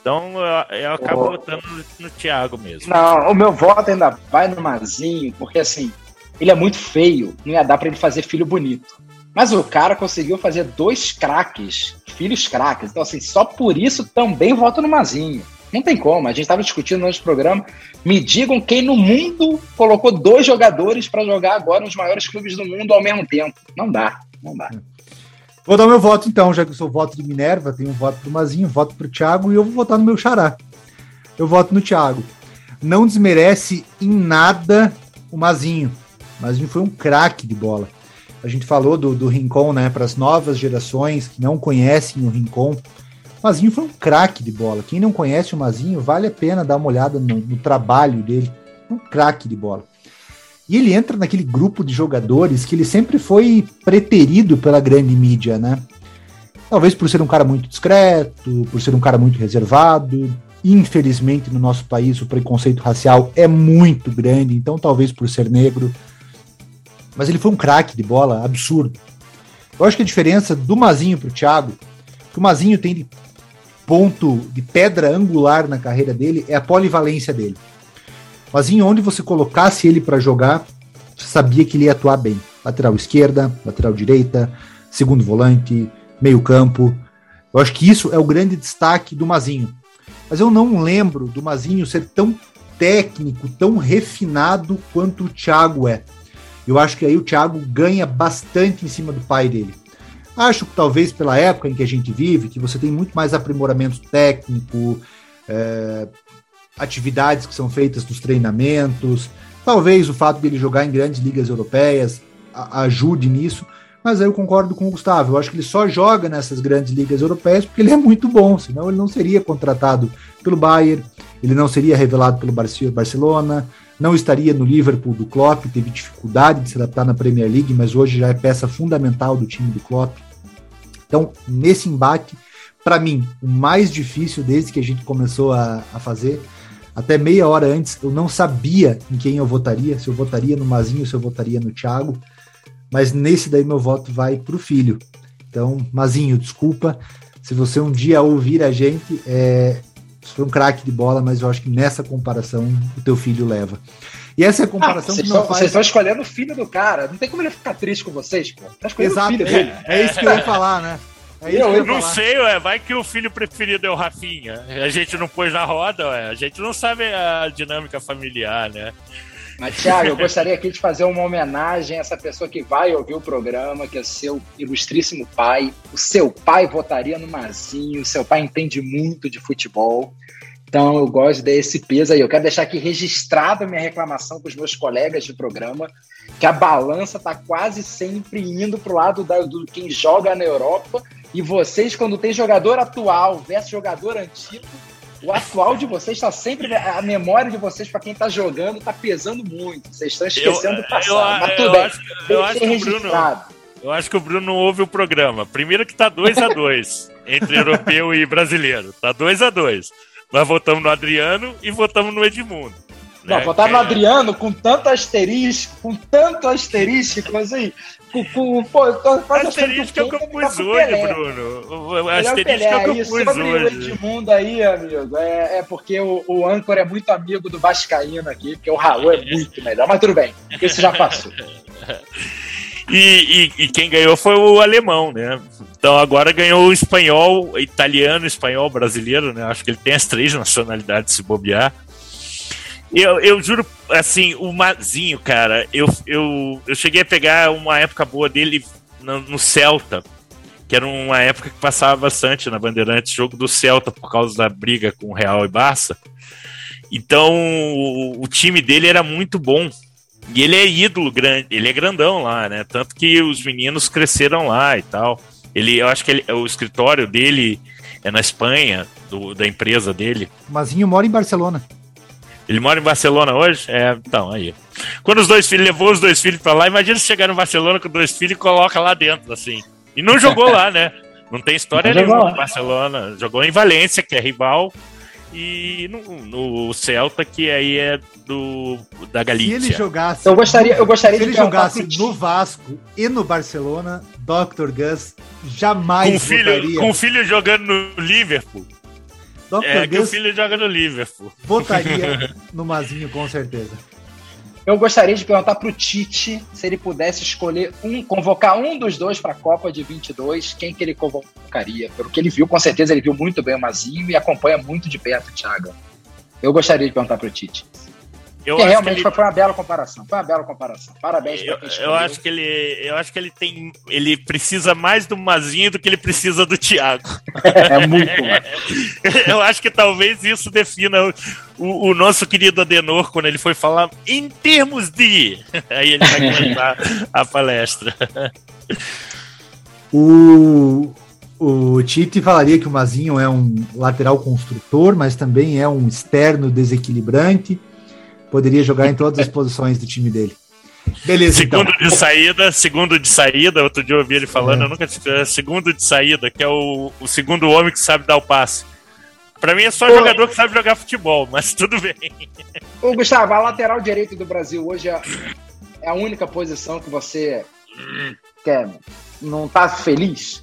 Então eu, eu acabo oh. votando no, no Thiago mesmo. Não, o meu voto ainda vai no Mazinho, porque assim, ele é muito feio, não ia dar para ele fazer filho bonito. Mas o cara conseguiu fazer dois craques, filhos craques. Então, assim, só por isso também voto no Mazinho. Não tem como. A gente estava discutindo no nosso programa. Me digam quem no mundo colocou dois jogadores para jogar agora nos maiores clubes do mundo ao mesmo tempo. Não dá, não dá. Vou dar meu voto então, já que eu sou voto de Minerva, tenho um voto pro Mazinho, um voto pro Thiago e eu vou votar no meu xará. Eu voto no Thiago. Não desmerece em nada o Mazinho. Mas foi um craque de bola. A gente falou do, do Rincon, né, para as novas gerações que não conhecem o Rincon. O Mazinho foi um craque de bola. Quem não conhece o Mazinho, vale a pena dar uma olhada no, no trabalho dele. Um craque de bola. E ele entra naquele grupo de jogadores que ele sempre foi preterido pela grande mídia, né? Talvez por ser um cara muito discreto, por ser um cara muito reservado. Infelizmente, no nosso país, o preconceito racial é muito grande, então talvez por ser negro mas ele foi um craque de bola absurdo. Eu acho que a diferença do Mazinho o Thiago, que o Mazinho tem de ponto de pedra angular na carreira dele, é a polivalência dele. O Mazinho, onde você colocasse ele para jogar, você sabia que ele ia atuar bem. Lateral esquerda, lateral direita, segundo volante, meio campo. Eu acho que isso é o grande destaque do Mazinho. Mas eu não lembro do Mazinho ser tão técnico, tão refinado quanto o Thiago é. Eu acho que aí o Thiago ganha bastante em cima do pai dele. Acho que talvez pela época em que a gente vive, que você tem muito mais aprimoramento técnico, é, atividades que são feitas nos treinamentos, talvez o fato dele jogar em grandes ligas europeias ajude nisso, mas aí eu concordo com o Gustavo. Eu acho que ele só joga nessas grandes ligas europeias porque ele é muito bom, senão ele não seria contratado pelo Bayern, ele não seria revelado pelo Barcelona, não estaria no Liverpool do Klopp, teve dificuldade de se adaptar na Premier League, mas hoje já é peça fundamental do time do Klopp. Então, nesse embate, para mim, o mais difícil desde que a gente começou a, a fazer. Até meia hora antes, eu não sabia em quem eu votaria, se eu votaria no Mazinho, se eu votaria no Thiago. Mas nesse daí meu voto vai pro filho. Então, Mazinho, desculpa. Se você um dia ouvir a gente, é, foi um craque de bola, mas eu acho que nessa comparação o teu filho leva. E essa é a comparação ah, que não faz... Vocês estão escolhendo o filho do cara. Não tem como ele ficar triste com vocês, pô. Tá escolhendo Exato, o filho dele. É, é isso que eu ia falar, né? É eu, eu não sei, ué, vai que o filho preferido é o Rafinha. A gente não pôs na roda, ué. A gente não sabe a dinâmica familiar, né? Mas, Thiago, eu gostaria aqui de fazer uma homenagem a essa pessoa que vai ouvir o programa, que é seu ilustríssimo pai. O seu pai votaria no Mazinho, seu pai entende muito de futebol. Então eu gosto desse peso aí. Eu quero deixar aqui registrado a minha reclamação com os meus colegas de programa, que a balança está quase sempre indo para o lado da, do quem joga na Europa. E vocês, quando tem jogador atual versus jogador antigo, o atual de vocês está sempre. A memória de vocês, para quem está jogando, está pesando muito. Vocês estão esquecendo do passado. Eu, mas tudo eu bem. Acho, eu, acho que o Bruno, eu acho que o Bruno não ouve o programa. Primeiro que está 2 a 2 entre europeu e brasileiro. Está 2 a 2 nós votamos no Adriano e votamos no Edmundo. Não, né? votar no é. Adriano com tanto asterisco, com tanto asterístico, assim. Com, com, pô, tô quase asterisco é eu pus hoje, Bruno. O asterisco é o que eu pus Sobre hoje. o Edmundo aí, amigo, é, é porque o, o Anchor é muito amigo do Vascaíno aqui, porque o Raul é muito melhor. Mas tudo bem, isso já passou. [LAUGHS] E, e, e, quem ganhou foi o alemão, né? Então agora ganhou o espanhol, italiano, espanhol, brasileiro, né? Acho que ele tem as três nacionalidades se bobear. Eu, eu juro, assim, o Mazinho, cara, eu, eu, eu cheguei a pegar uma época boa dele no, no Celta, que era uma época que passava bastante na Bandeirantes, jogo do Celta por causa da briga com o Real e Barça. Então o, o time dele era muito bom. E ele é ídolo grande, ele é grandão lá, né? Tanto que os meninos cresceram lá e tal. Ele, eu acho que ele, o escritório dele é na Espanha, do, da empresa dele. Mazinho mora em Barcelona. Ele mora em Barcelona hoje? É, então, aí. Quando os dois filhos, levou os dois filhos pra lá, imagina se chegar no Barcelona com dois filhos e coloca lá dentro, assim. E não jogou lá, né? Não tem história nenhuma em Barcelona. Jogou em Valência, que é rival, e no, no, Celta, que aí é do da Galícia. Se ele jogasse, eu gostaria, eu gostaria se ele jogasse no Vasco e no Barcelona, Dr. Gus jamais com filho, votaria. Com o filho jogando no Liverpool. Dr. É que o filho joga no Liverpool. Votaria [LAUGHS] no Mazinho, com certeza. Eu gostaria de perguntar para o Tite se ele pudesse escolher um, convocar um dos dois para a Copa de 22, quem que ele convocaria? Pelo que ele viu, com certeza ele viu muito bem o Mazinho e acompanha muito de perto o Thiago. Eu gostaria de perguntar para o Tite. Eu Porque realmente ele... foi uma bela comparação. Foi uma bela comparação. Parabéns eu, eu acho que ele, eu acho que ele tem, ele precisa mais do Mazinho do que ele precisa do Thiago. [LAUGHS] É, muito. [LAUGHS] eu acho que talvez isso defina o, o, nosso querido Adenor quando ele foi falar em termos de. [LAUGHS] Aí ele vai começar a palestra. O o Tite falaria que o Mazinho é um lateral construtor, mas também é um externo desequilibrante poderia jogar em todas as posições do time dele. Beleza, segundo então. de saída, segundo de saída, outro dia eu ouvi ele falando, é. eu nunca é segundo de saída, que é o, o segundo homem que sabe dar o passe. Pra mim é só Ô, jogador que sabe jogar futebol, [LAUGHS] mas tudo bem. Ô, Gustavo, a lateral direito do Brasil hoje é, é a única posição que você quer, não tá feliz?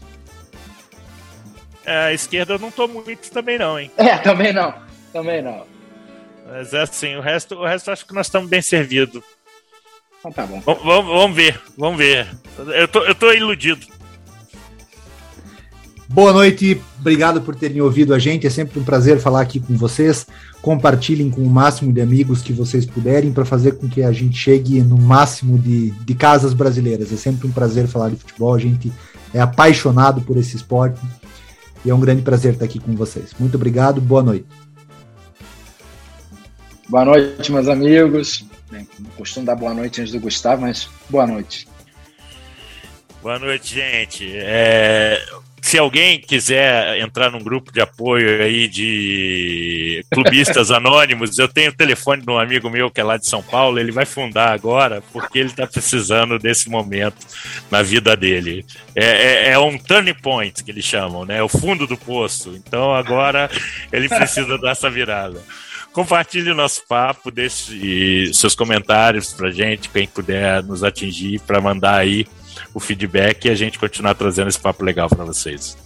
É, a esquerda eu não tô muito também não, hein? É, também não, também não. Mas é assim, o resto, o resto acho que nós estamos bem servidos. Então tá bom. V vamos, vamos ver, vamos ver. Eu tô, eu tô iludido. Boa noite, obrigado por terem ouvido a gente. É sempre um prazer falar aqui com vocês. Compartilhem com o máximo de amigos que vocês puderem para fazer com que a gente chegue no máximo de, de casas brasileiras. É sempre um prazer falar de futebol. A gente é apaixonado por esse esporte e é um grande prazer estar aqui com vocês. Muito obrigado, boa noite. Boa noite, meus amigos. Bem, não costumo dar boa noite antes do Gustavo, mas boa noite. Boa noite, gente. É... se alguém quiser entrar num grupo de apoio aí de clubistas [LAUGHS] anônimos, eu tenho o telefone de um amigo meu que é lá de São Paulo, ele vai fundar agora, porque ele está precisando desse momento na vida dele. É, é, é, um turning point que eles chamam, né? É o fundo do poço. Então agora ele precisa [LAUGHS] dessa virada. Compartilhe o nosso papo, deixe seus comentários pra gente, quem puder nos atingir, para mandar aí o feedback e a gente continuar trazendo esse papo legal para vocês.